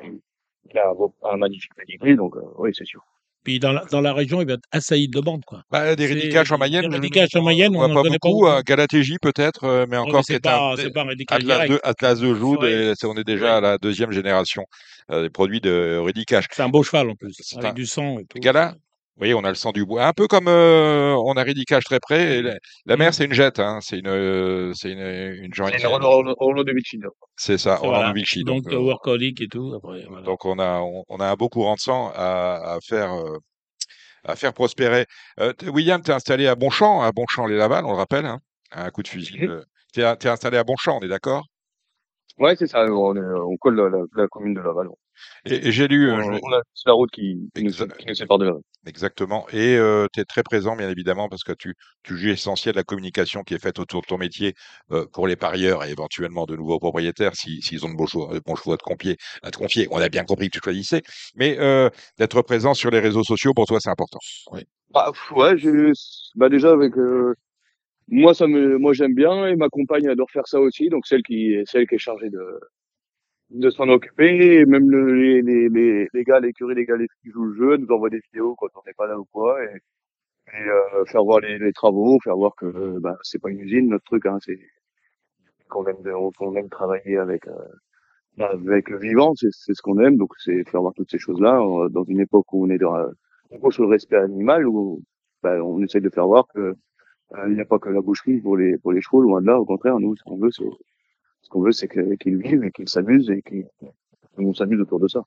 il a un, un magnifique pedigree, donc, euh, oui, c'est sûr. Puis dans la, dans la région, il va être assailli de demandes, quoi. Bah, des ridicages en Mayenne. des je- en Mayenne, on on voit pas connaît pas beaucoup. beaucoup. euh, Galatégie peut-être, mais Ouais, encore c'est est un, pas, pas Atlas de, Atlas de Joude, Ouais. et on est déjà à la deuxième génération euh, des produits de Ridicage. C'est un beau cheval en plus, avec un- du sang et tout. Gala Oui, on a le sang du bois. Un peu comme euh, on a Ridicage très près. et la, la mère, c'est une jette, hein. c'est une, euh, c'est une, une C'est jointe. une Renault, Renault de Vicino. C'est ça, C'est on voilà. a Vichy. Donc, Donc, euh, workaholic et tout. Après, voilà. donc on a, on, on a un beau courant de sang à, à faire, euh, à faire prospérer. Euh, William, tu es installé à Bonchamp, à Bonchamp-les-Laval, on le rappelle, hein, à un coup de fusil. Euh, Tu es, installé à Bonchamp, on est d'accord? Ouais, c'est ça, on, est- on colle la, la, la commune de Laval. Et, et j'ai lu, euh, On, je- on a c'est la route qui, qui, nous, qui nous sépare de Laval. Exactement. Et tu es très présent, bien évidemment, parce que tu, tu juges essentiel la communication qui est faite autour de ton métier euh, pour les parieurs et éventuellement de nouveaux propriétaires, si- s'ils ont de bons chevaux, de bons chevaux à, te confier, à te confier. On a bien compris que tu choisissais. Mais euh, d'être présent sur les réseaux sociaux, pour toi, c'est important. Bah, pff, ouais, j'ai, bah, déjà avec, euh, moi, ça me, moi, j'aime bien et ma compagne adore faire ça aussi, donc celle qui, celle qui est chargée de, de s'en occuper, et même le, les, les, les, les gars, les gars, les filles qui jouent le jeu, nous envoient des vidéos quand on n'est pas là ou quoi, et, et euh, faire voir les, les travaux, faire voir que, euh, bah, c'est pas une usine, notre truc, hein, c'est qu'on aime, qu'on aime travailler avec, euh, avec le vivant, c'est c'est ce qu'on aime, donc c'est faire voir toutes ces choses-là euh, dans une époque où on est dans, euh, on sur respect animal, où bah, on essaie de faire voir que il n'y a pas que la boucherie pour les pour les chevaux, loin de là. Au contraire, nous, ce qu'on veut, c'est ce qu'on veut, c'est qu'ils vivent et qu'ils s'amusent et qu'on s'amuse autour de ça.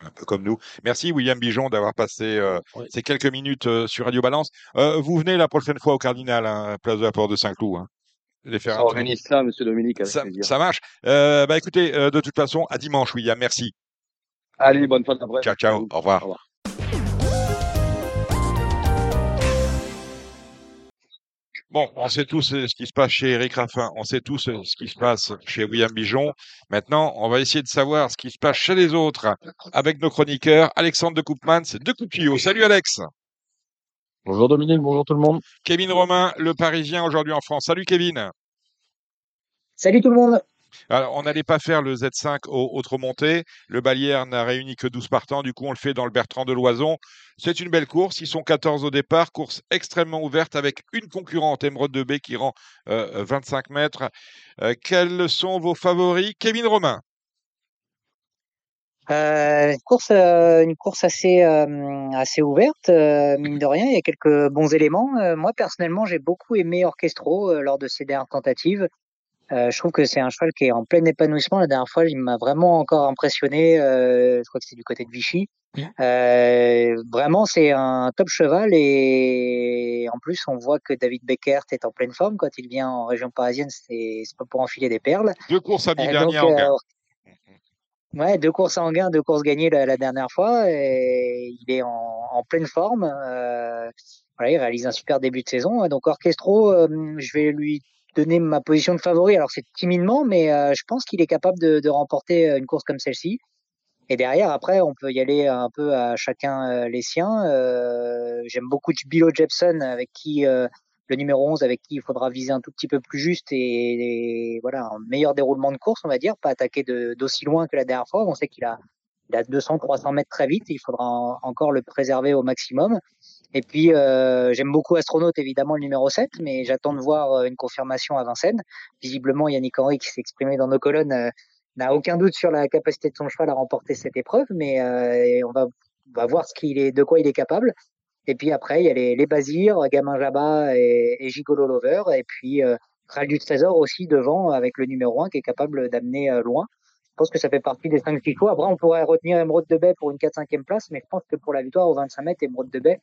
Un peu comme nous. Merci, William Bijon, d'avoir passé euh, ces quelques minutes euh, sur Radio Balance. Euh, vous venez la prochaine fois au Cardinal, hein, place de la Porte de Saint-Cloud. Hein. Les faire Ça organise ça, Monsieur Dominique, avec ça, marche. Euh, bah écoutez, euh, de toute façon, à dimanche, William. Merci. Allez, bonne fin d'après. Ciao, ciao. Au revoir. Au revoir. Bon, on sait tous euh, ce qui se passe chez Eric Raffin, on sait tous euh, ce qui se passe chez William Bijon. Maintenant, on va essayer de savoir ce qui se passe chez les autres avec nos chroniqueurs. Alexandre de Coupman, c'est deux coups de tuyau. Salut Alex. Bonjour Dominique, bonjour tout le monde. Kevin Romain, le Parisien aujourd'hui en France. Salut Kevin. Salut tout le monde. Alors, on n'allait pas faire le Z5 au autre montée. Le Balière n'a réuni que 12 partants. Du coup, on le fait dans le Bertrand de Loison. C'est une belle course. Ils sont 14 au départ. Course extrêmement ouverte avec une concurrente, Emeraude de B, qui rend euh, 25 mètres. Euh, quels sont vos favoris? Kevin Romain. Euh, une course, euh, assez, euh, ouverte, euh, mine de rien. Il y a quelques bons éléments. Euh, moi personnellement, j'ai beaucoup aimé Orchestro euh, lors de ses dernières tentatives. Euh, je trouve que c'est un cheval qui est en plein épanouissement. La dernière fois, il m'a vraiment encore impressionné. Euh, je crois que c'est du côté de Vichy. Euh, vraiment, c'est un top cheval et en plus, on voit que David Beckert est en pleine forme quand il vient en région parisienne. C'est pas pour enfiler des perles. Deux courses à dernière en gain. ouais, deux courses en gain, deux courses gagnées la, la dernière fois. Et il est en, en pleine forme. Voilà, il réalise un super début de saison. Donc Orchestro, je vais lui donner ma position de favori. Alors c'est timidement, mais euh, je pense qu'il est capable de, de remporter une course comme celle-ci. Et derrière, après, on peut y aller un peu à chacun euh, les siens. Euh, J'aime beaucoup Bilo Jepson, avec qui euh, le numéro 11, avec qui il faudra viser un tout petit peu plus juste et, et voilà un meilleur déroulement de course, on va dire, pas attaquer d'aussi loin que la dernière fois. On sait qu'il a il a 200, 300 mètres très vite. Il faudra encore le préserver au maximum. Et puis, euh, j'aime beaucoup Astronaute, évidemment, le numéro 7, mais j'attends de voir euh, une confirmation à Vincennes. Visiblement, Yannick Henry, qui s'est exprimé dans nos colonnes, euh, n'a aucun doute sur la capacité de son cheval à remporter cette épreuve, mais on, va, on va voir ce qu'il est, de quoi il est capable. Et puis après, il y a les, les Bazirs, Gamin Jabba et, et Gigolo Lover, et puis euh, du Trésor aussi devant avec le numéro 1 qui est capable d'amener loin. Je pense que ça fait partie des cinq qu'il faut. Après, on pourrait retenir Emeraude de Baie pour une 4-5e place, mais je pense que pour la victoire au 25 mètres, Emeraude de Baie,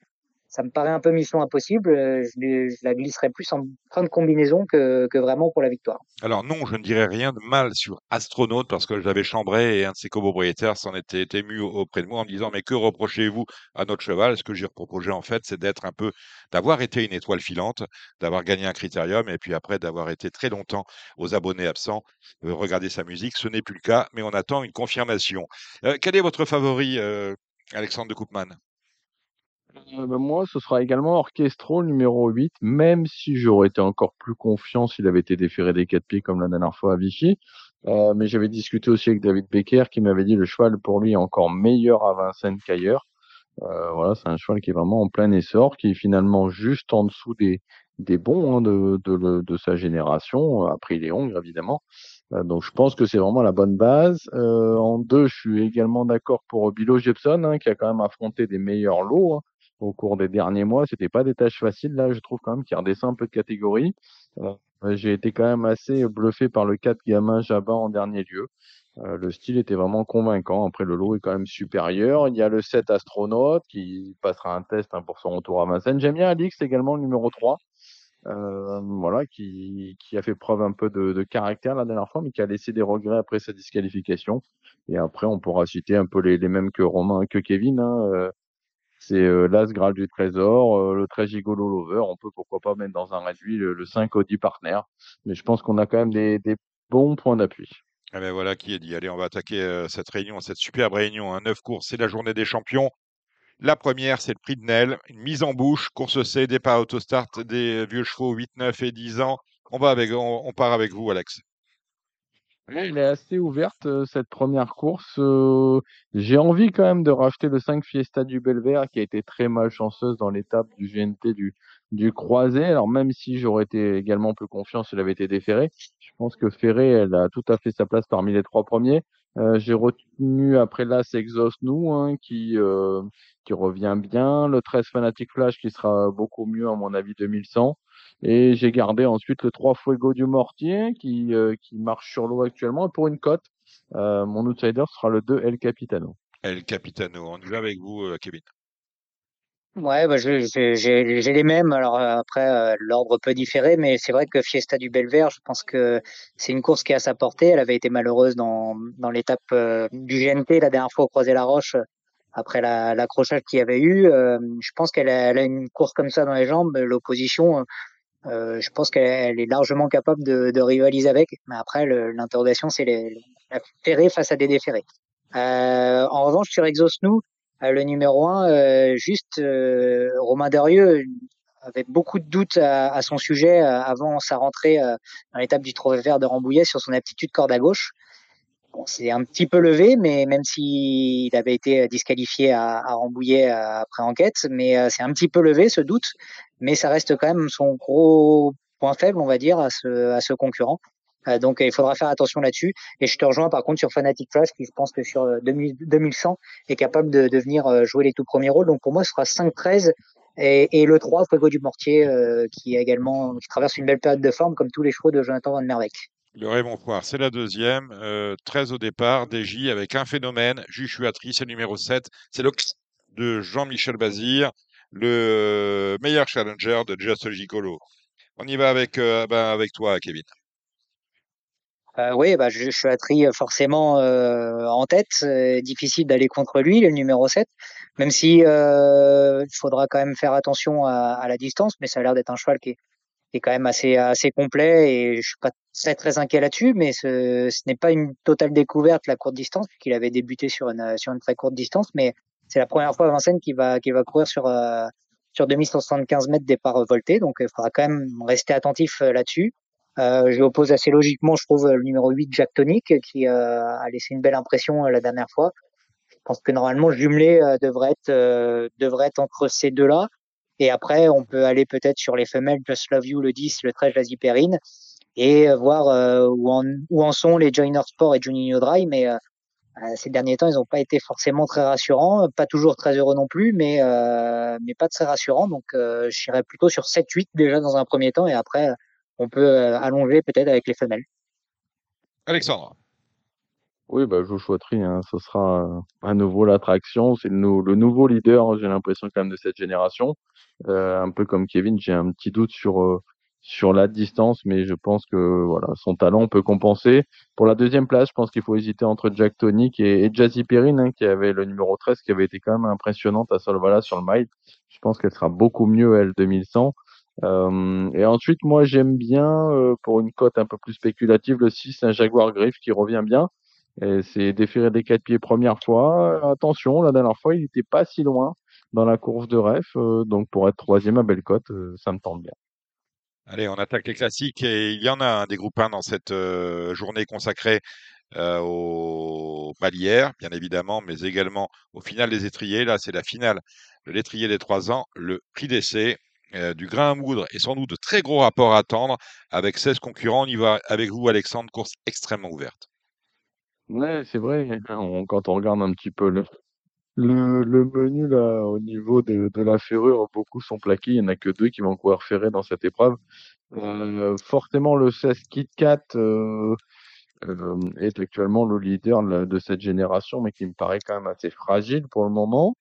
ça me paraît un peu mission impossible. Euh, je, la glisserais plus en fin de combinaison que, que, vraiment pour la victoire. Alors non, je ne dirais rien de mal sur Astronaute parce que j'avais chambré et un de ses copropriétaires s'en était ému auprès de moi en me disant mais que reprochez-vous à notre cheval? Ce que j'ai reproché en fait, c'est d'être un peu, d'avoir été une étoile filante, d'avoir gagné un critérium et puis après d'avoir été très longtemps aux abonnés absents, euh, regarder sa musique. Ce n'est plus le cas, mais on attend une confirmation. Euh, quel est votre favori, Alexandre de Koopman? Euh, bah, moi, ce sera également Orchestro numéro 8, même si j'aurais été encore plus confiant s'il avait été déféré des quatre pieds comme la dernière fois à Vichy. Euh, mais j'avais discuté aussi avec David Becker qui m'avait dit le cheval pour lui est encore meilleur à Vincennes qu'ailleurs. Euh, voilà, c'est un cheval qui est vraiment en plein essor, qui est finalement juste en dessous des, des bons hein, de, sa génération. Après, il est hongre, évidemment. Euh, donc, je pense que c'est vraiment la bonne base. En deux, je suis également d'accord pour Bilo Jepson, hein, qui a quand même affronté des meilleurs lots. Hein au cours des derniers mois. C'était pas des tâches faciles. Là, je trouve quand même qu'il redescend un peu de catégorie. Euh, j'ai été quand même assez bluffé par le 4 gamin Jabba en dernier lieu. Euh, le style était vraiment convaincant. Après, le lot est quand même supérieur. Il y a le 7 astronaute qui passera un test hein, pour son retour à Vincennes. J'aime bien Alix également, le numéro 3. Euh, voilà, qui, qui a fait preuve un peu de, de, caractère la dernière fois, mais qui a laissé des regrets après sa disqualification. Et après, on pourra citer un peu les, les mêmes que Romain, que Kevin. Hein. Euh, c'est euh, l'As Graal du Trésor, euh, le très gigolo Lover. On peut pourquoi pas mettre dans un réduit le, 5 Audi Partner. Mais je pense qu'on a quand même des, bons points d'appui. Eh ben voilà qui est dit. Allez, on va attaquer euh, cette réunion, cette superbe réunion. Hein. Neuf courses, c'est la journée des champions. La première, c'est le prix de Nel. Une mise en bouche, course C, départ autostart des vieux chevaux 8, 9 et 10 ans. On, va avec, on part avec vous, Alex. Elle est assez ouverte euh, cette première course. J'ai envie quand même de racheter le 5 Fiesta du Belver qui a été très malchanceuse dans l'étape du GNT du, du croisé. Alors même si j'aurais été également peu confiant s'il avait été déféré, je pense que Ferré, elle a tout à fait sa place parmi les trois premiers. Euh, j'ai retenu après là c'est Exos nous hein, qui qui revient bien, le 13 Fanatic Flash qui sera beaucoup mieux à mon avis 2100 et j'ai gardé ensuite le 3 Fuego du Mortier qui, euh, qui marche sur l'eau actuellement. Et pour une cote, euh, mon outsider sera le 2 El Capitano. El Capitano, on y va avec vous, euh, Kevin. Ouais, bah, j'ai les mêmes. Alors après, l'ordre peut différer, mais c'est vrai que Fiesta du Belver, je pense que c'est une course qui a sa portée. Elle avait été malheureuse dans, dans l'étape du GNT la dernière fois au Croisé la Roche après l'accrochage qu'il y avait eu. je pense qu'elle a, elle a, une course comme ça dans les jambes. L'opposition, euh, je pense qu'elle est largement capable de, de, rivaliser avec. Mais après, l'interrogation, c'est la ferrée face à des déférés. Euh, en revanche, sur Exosnou, euh, le numéro 1, euh, juste euh, Romain Derieux avait beaucoup de doutes à, son sujet avant sa rentrée dans l'étape du Trophée Vert de Rambouillet sur son aptitude corde à gauche. Bon, c'est un petit peu levé, mais même s'il avait été disqualifié à, Rambouillet après enquête, mais c'est un petit peu levé ce doute mais ça reste quand même son gros point faible, on va dire, à ce concurrent. Euh, donc il faudra faire attention là-dessus. Et je te rejoins par contre sur Fanatic Flash, qui je pense que sur 2100 euh, est capable de, venir euh, jouer les tout premiers rôles. Donc pour moi, ce sera 5-13 et, le 3, Fuego du Mortier, qui également qui traverse une belle période de forme, comme tous les chevaux de Jonathan Van Merwijk. Le Raymond Poire, c'est la deuxième. 13 au départ, DJ avec un phénomène. Juchuatri, c'est numéro 7. C'est le de Jean-Michel Bazir le meilleur challenger de Just Gigolo. On y va avec, euh, ben avec toi, Kevin. Euh, oui, bah, je, je suis à forcément euh, en tête. difficile d'aller contre lui, le numéro 7, même si il faudra quand même faire attention à, à la distance, mais ça a l'air d'être un cheval qui est, qui est, quand même assez, assez complet et je suis pas très, très inquiet là-dessus, mais ce, ce n'est pas une totale découverte la courte distance, puisqu'il avait débuté sur une, sur une très courte distance, mais c'est la première fois Vincennes qui va, qui va courir sur, euh, sur 2175 mètres départ euh, volté. Donc, il faudra quand même rester attentif euh, là-dessus. Euh, je oppose assez logiquement, je trouve, le numéro 8, Jack Tonic, qui a laissé une belle impression la dernière fois. Je pense que normalement, jumelé euh, devrait être euh, devrait être entre ces deux-là. Et après, on peut aller peut-être sur les femelles Just Love You, le 10, le 13, la Zipérine, et voir où, en, où en sont les Joiner Sport et Juninho Dry. Mais ces derniers temps, ils n'ont pas été forcément très rassurants, pas toujours très heureux non plus, mais mais pas très rassurants. Donc, euh, j'irais plutôt sur 7-8 déjà dans un premier temps, et après, on peut allonger peut-être avec les femelles. Alexandre. Oui, bah, Joshua Tree, hein, ce sera euh, à nouveau l'attraction. C'est le, le, nouveau leader, j'ai l'impression quand même de cette génération. Euh, un peu comme Kevin, j'ai un petit doute sur euh, sur la distance, mais je pense que voilà, son talent peut compenser. Pour la deuxième place, je pense qu'il faut hésiter entre Jack Tonic et, et Jazzy Perrine, hein, qui avait le numéro 13, qui avait été quand même impressionnante à Solvala sur le mile. Je pense qu'elle sera beaucoup mieux, elle, 2100. Euh, et ensuite, moi, j'aime bien, euh, pour une cote un peu plus spéculative, le 6, un Jaguar Griff qui revient bien. C'est déféré des quatre pieds première fois. Attention, la dernière fois, il n'était pas si loin dans la course de ref. Euh, donc, pour être troisième à belle cote, ça me tente bien. Allez, on attaque les classiques et il y en a un des groupes 1 dans cette journée consacrée aux palières, bien évidemment, mais également au final des étriers. Là, c'est la finale de l'étrier des 3 ans, le prix d'essai. Du grain à moudre et sans doute de très gros rapports à attendre avec 16 concurrents. On y va avec vous, Alexandre, course extrêmement ouverte. Ouais, c'est vrai. quand on regarde un petit peu le, le, menu là, au niveau de, la ferrure, beaucoup sont plaqués. Il n'y en a que deux qui vont courir ferré dans cette épreuve. Euh, forcément, le 16 Kit Kat euh, euh, est actuellement le leader de cette génération, mais qui me paraît quand même assez fragile pour le moment.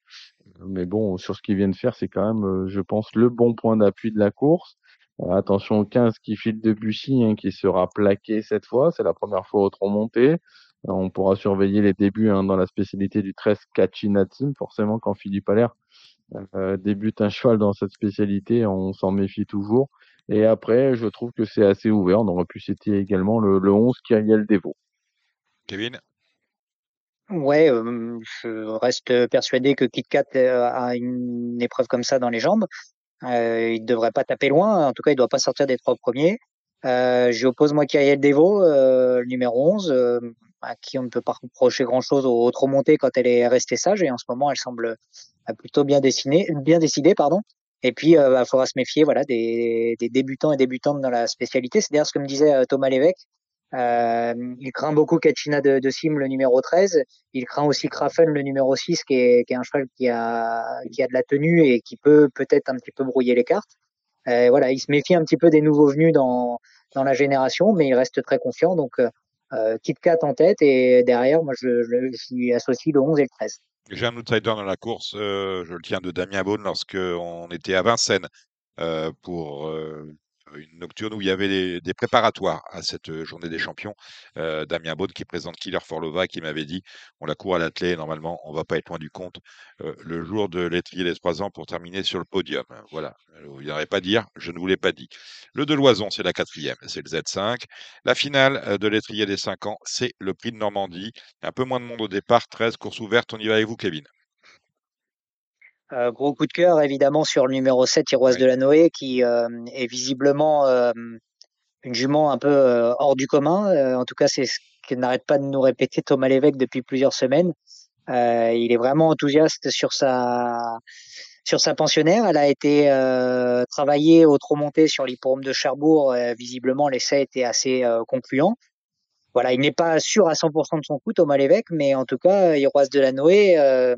Mais bon, sur ce qu'il vient de faire, c'est quand même, euh, je pense, le bon point d'appui de la course. attention au 15 qui file de Bussy, hein, qui sera plaqué cette fois. C'est la première fois au tronc monté. On pourra surveiller les débuts hein, dans la spécialité du 13 Cachinatine. Forcément, quand Philippe Allaire euh, débute un cheval dans cette spécialité, on s'en méfie toujours. Et après, je trouve que c'est assez ouvert. On aurait pu citer également le, le 11 Kyriel Devo. Kevin? Ouais, je reste persuadé que KitKat a une épreuve comme ça dans les jambes. Il ne devrait pas taper loin. En tout cas, il ne doit pas sortir des trois premiers. Euh, J'oppose moi Kyriel Devo, euh, numéro 11 à qui on ne peut pas reprocher grand-chose au, trop monté quand elle est restée sage et en ce moment elle semble plutôt bien dessinée, bien décidée pardon. Et puis il bah, faudra se méfier voilà des, des, débutants et débutantes dans la spécialité. C'est d'ailleurs ce que me disait Thomas Lévesque. Euh, il craint beaucoup Kachina de, Sim, le numéro 13. Il craint aussi Krafen, le numéro 6, qui est, un cheval qui a, qui a de la tenue et qui peut peut-être un petit peu brouiller les cartes. Euh, voilà, il se méfie un petit peu des nouveaux venus dans, dans la génération, mais il reste très confiant. Donc, euh, euh, Kit Kat en tête et derrière, moi, je, je, je associe le 11 et le 13. J'ai un outsider dans la course, je le tiens de Damien Beaune lorsqu'on était à Vincennes pour une nocturne où il y avait des, préparatoires à cette euh, journée des champions. Euh, Damien Baud qui présente Killer for Lova qui m'avait dit on la court à l'athlée, normalement on va pas être loin du compte euh, le jour de l'étrier des 3 ans pour terminer sur le podium. Voilà, il n'y aurait pas dire, je ne vous l'ai pas dit. Le de Loison, c'est la quatrième, c'est le Z5. La finale de l'étrier des 5 ans, c'est le prix de Normandie. Un peu moins de monde au départ, 13 courses ouvertes. On y va avec vous, Kevin? Euh, gros coup de cœur évidemment sur le numéro 7, Iroise de la Noé, qui euh, est visiblement euh, une jument un peu hors du commun. En tout cas, c'est ce que n'arrête pas de nous répéter Thomas Lévesque depuis plusieurs semaines. il est vraiment enthousiaste sur sa sur sa pensionnaire. Elle a été travaillée au trop monté sur l'hippodrome de Cherbourg. visiblement, l'essai était assez concluant voilà, il n'est pas sûr à 100% de son coup, Thomas Lévesque, mais en tout cas, Iroise de la Noé, euh,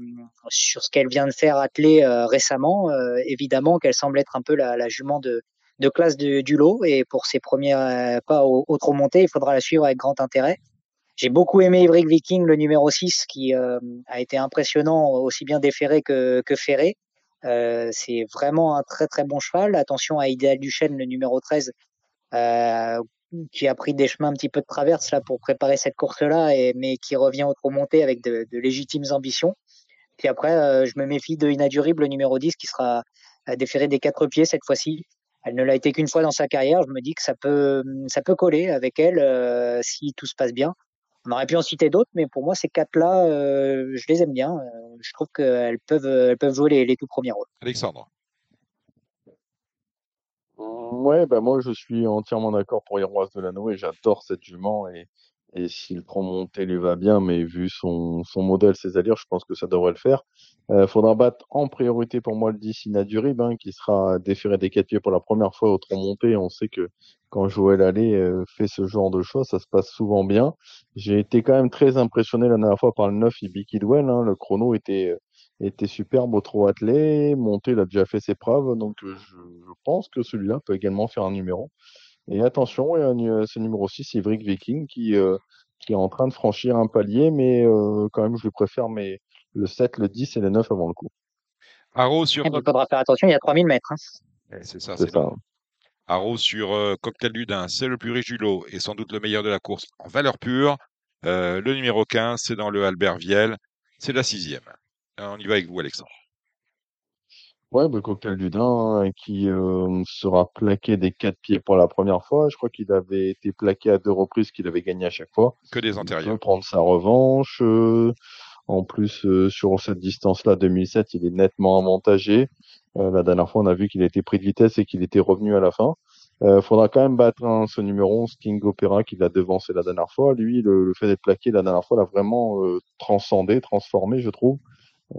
sur ce qu'elle vient de faire atteler euh, récemment, euh, évidemment qu'elle semble être un peu la, la jument de, de classe de, du lot, et pour ses premiers euh, pas au, au trop monté, il faudra la suivre avec grand intérêt. J'ai beaucoup aimé Ivric Viking, le numéro 6, qui euh, a été impressionnant, aussi bien déféré que, que ferré. C'est vraiment un très très bon cheval. Attention à Idéal Duchesne, le numéro 13, euh, qui a pris des chemins un petit peu de traverse là pour préparer cette course-là, mais qui revient au trop avec de, légitimes ambitions. Puis après, euh, je me méfie de Inadurible, le numéro 10, qui sera euh, déféré des quatre pieds cette fois-ci. Elle ne l'a été qu'une fois dans sa carrière. Je me dis que ça peut, ça peut coller avec elle euh, si tout se passe bien. On aurait pu en citer d'autres, mais pour moi, ces quatre-là, je les aime bien. Je trouve qu'elles peuvent, elles peuvent jouer les, les tout premiers rôles. Alexandre. Ouais, bah moi je suis entièrement d'accord pour Héroise de l'Anneau et j'adore cette jument et, Et si le tronc monté lui va bien, mais vu son, modèle, ses allures, je pense que ça devrait le faire. Euh, faudra battre en priorité pour moi le 10 Inadurib, hein, qui sera déféré des quatre pieds pour la première fois au tronc monté. On sait que quand Joël Allais euh, fait ce genre de choix, ça se passe souvent bien. J'ai été quand même très impressionné la dernière fois par le 9 Ibi Kidwell. Hein. Le chrono était, était superbe au trot attelé. Monté, il a déjà fait ses preuves. Donc je, je pense que celui-là peut également faire un numéro. Et attention, il y a ce numéro 6, Ivric Viking, qui, euh, qui est en train de franchir un palier, mais euh, quand même, je lui préfère mais le 7, le 10 et le 9 avant le coup. Arrow sur. Il faudra faire attention, il y a 3000 mètres. Hein. Eh, c'est ça, C'est c'est ça. sur euh, Cocktail du Dain, c'est le plus riche du lot et sans doute le meilleur de la course en valeur pure. Euh, le numéro 15, c'est dans le Albert Viel, c'est la sixième. Euh, On y va avec vous, Alexandre. Ouais, le cocktail du Dain qui euh, sera plaqué des quatre pieds pour la première fois. Je crois qu'il avait été plaqué à deux reprises, qu'il avait gagné à chaque fois. Que des Il peut antérieurs. prendre sa revanche. euh, en plus, euh, sur cette distance-là, 2007, il est nettement avantagé. Euh, la dernière fois, on a vu qu'il a été pris de vitesse et qu'il était revenu à la fin. Euh, faudra quand même battre hein, ce numéro 11, King Opera, qui l'a devancé la dernière fois. Lui, le, le fait d'être plaqué la dernière fois l'a vraiment transcendé, transformé, je trouve.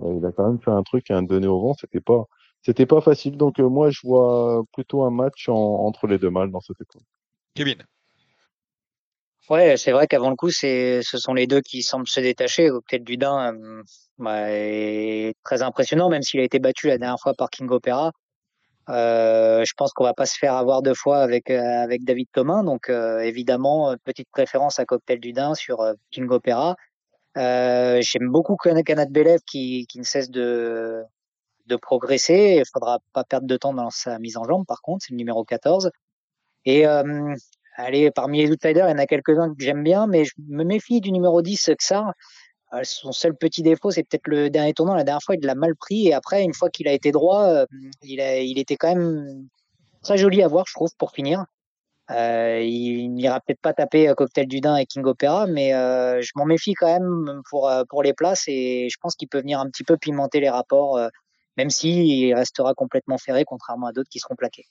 Euh, il a quand même fait un truc à un donné au vent. C'était pas, c'était pas facile. Donc euh, moi, je vois plutôt un match en- entre les deux mâles dans cette épreuve. Kevin. Ouais, c'est vrai qu'avant le coup, c'est, ce sont les deux qui semblent se détacher. Peut-être Dudin euh, bah, est très impressionnant, même s'il a été battu la dernière fois par King Opera. Euh, je pense qu'on va pas se faire avoir deux fois avec avec David Thomas, donc euh, évidemment petite préférence à Cocktail Dudin sur euh, King Opera. Euh, J'aime beaucoup Canad Belev qui qui ne cesse de de progresser. Il faudra pas perdre de temps dans sa mise en jambe, par contre, c'est le numéro 14. Et euh, allez, parmi les outsiders, il y en a quelques-uns que j'aime bien, mais je me méfie du numéro 10, Xar. Euh, Son seul petit défaut, c'est peut-être le dernier tournant. La dernière fois, il l'a mal pris. Et après, une fois qu'il a été droit, euh, il, a, il était quand même très joli à voir, je trouve, pour finir. Euh, il n'ira peut-être pas taper euh, Cocktail du Dain et King Opera, mais euh, je m'en méfie quand même pour, pour les places et je pense qu'il peut venir un petit peu pimenter les rapports, euh, même s'il restera complètement ferré, contrairement à d'autres qui seront plaqués.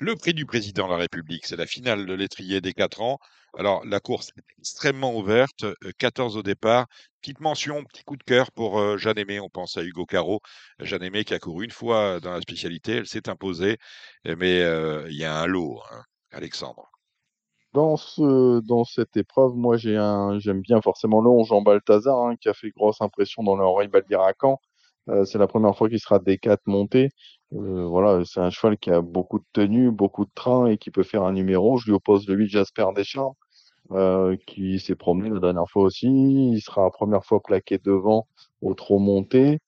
Le prix du président de la République, c'est la finale de l'étrier des 4 ans. Alors, la course est extrêmement ouverte, euh, 14 au départ. Petite mention, petit coup de cœur pour Jeanne Aimé. On pense à Hugo Caro. Jeanne Aimé qui a couru une fois dans la spécialité, elle s'est imposée. Mais il y a un lot, hein, Alexandre. Dans ce, dans cette épreuve, moi, j'ai un, j'aime bien forcément le 11 Jean Balthazar, hein, qui a fait grosse impression dans le Henri Caen. Euh, c'est la première fois qu'il sera D4 monté. Euh, voilà, c'est un cheval qui a beaucoup de tenue, beaucoup de train et qui peut faire un numéro. Je lui oppose le 8 Jasper Deschamps, euh, qui s'est promené la dernière fois aussi. Il sera la première fois plaqué devant au trop monté.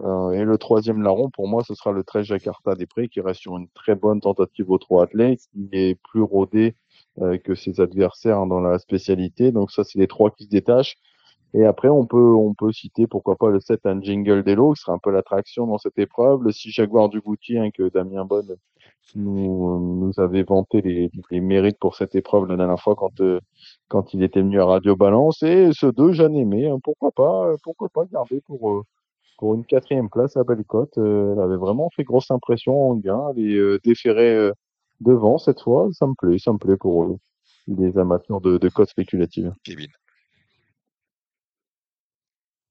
Euh, et le troisième larron, pour moi, ce sera le 13 Jakarta des Prés, qui reste sur une très bonne tentative au trop attelé, qui est plus rodé euh, que ses adversaires hein, dans la spécialité. Donc ça, c'est les trois qui se détachent. Et après, on peut, on peut citer, pourquoi pas, le 7 un Jingle Delo, qui sera un peu l'attraction dans cette épreuve. Le 6 Jaguar du Goutier, hein, que Damien Bonne nous, nous avait vanté les, les mérites pour cette épreuve la dernière fois quand, euh, quand il était venu à Radio Balance. Et ce 2, Jeanne Aimé, hein, pourquoi pas, pourquoi pas garder pour, euh, pour une quatrième place à Bellecote. Euh, elle avait vraiment fait grosse impression en gain. Elle est euh, déférée euh, devant cette fois. Ça me plaît, ça me plaît pour euh, les amateurs de, de cotes spéculatives. Kevin.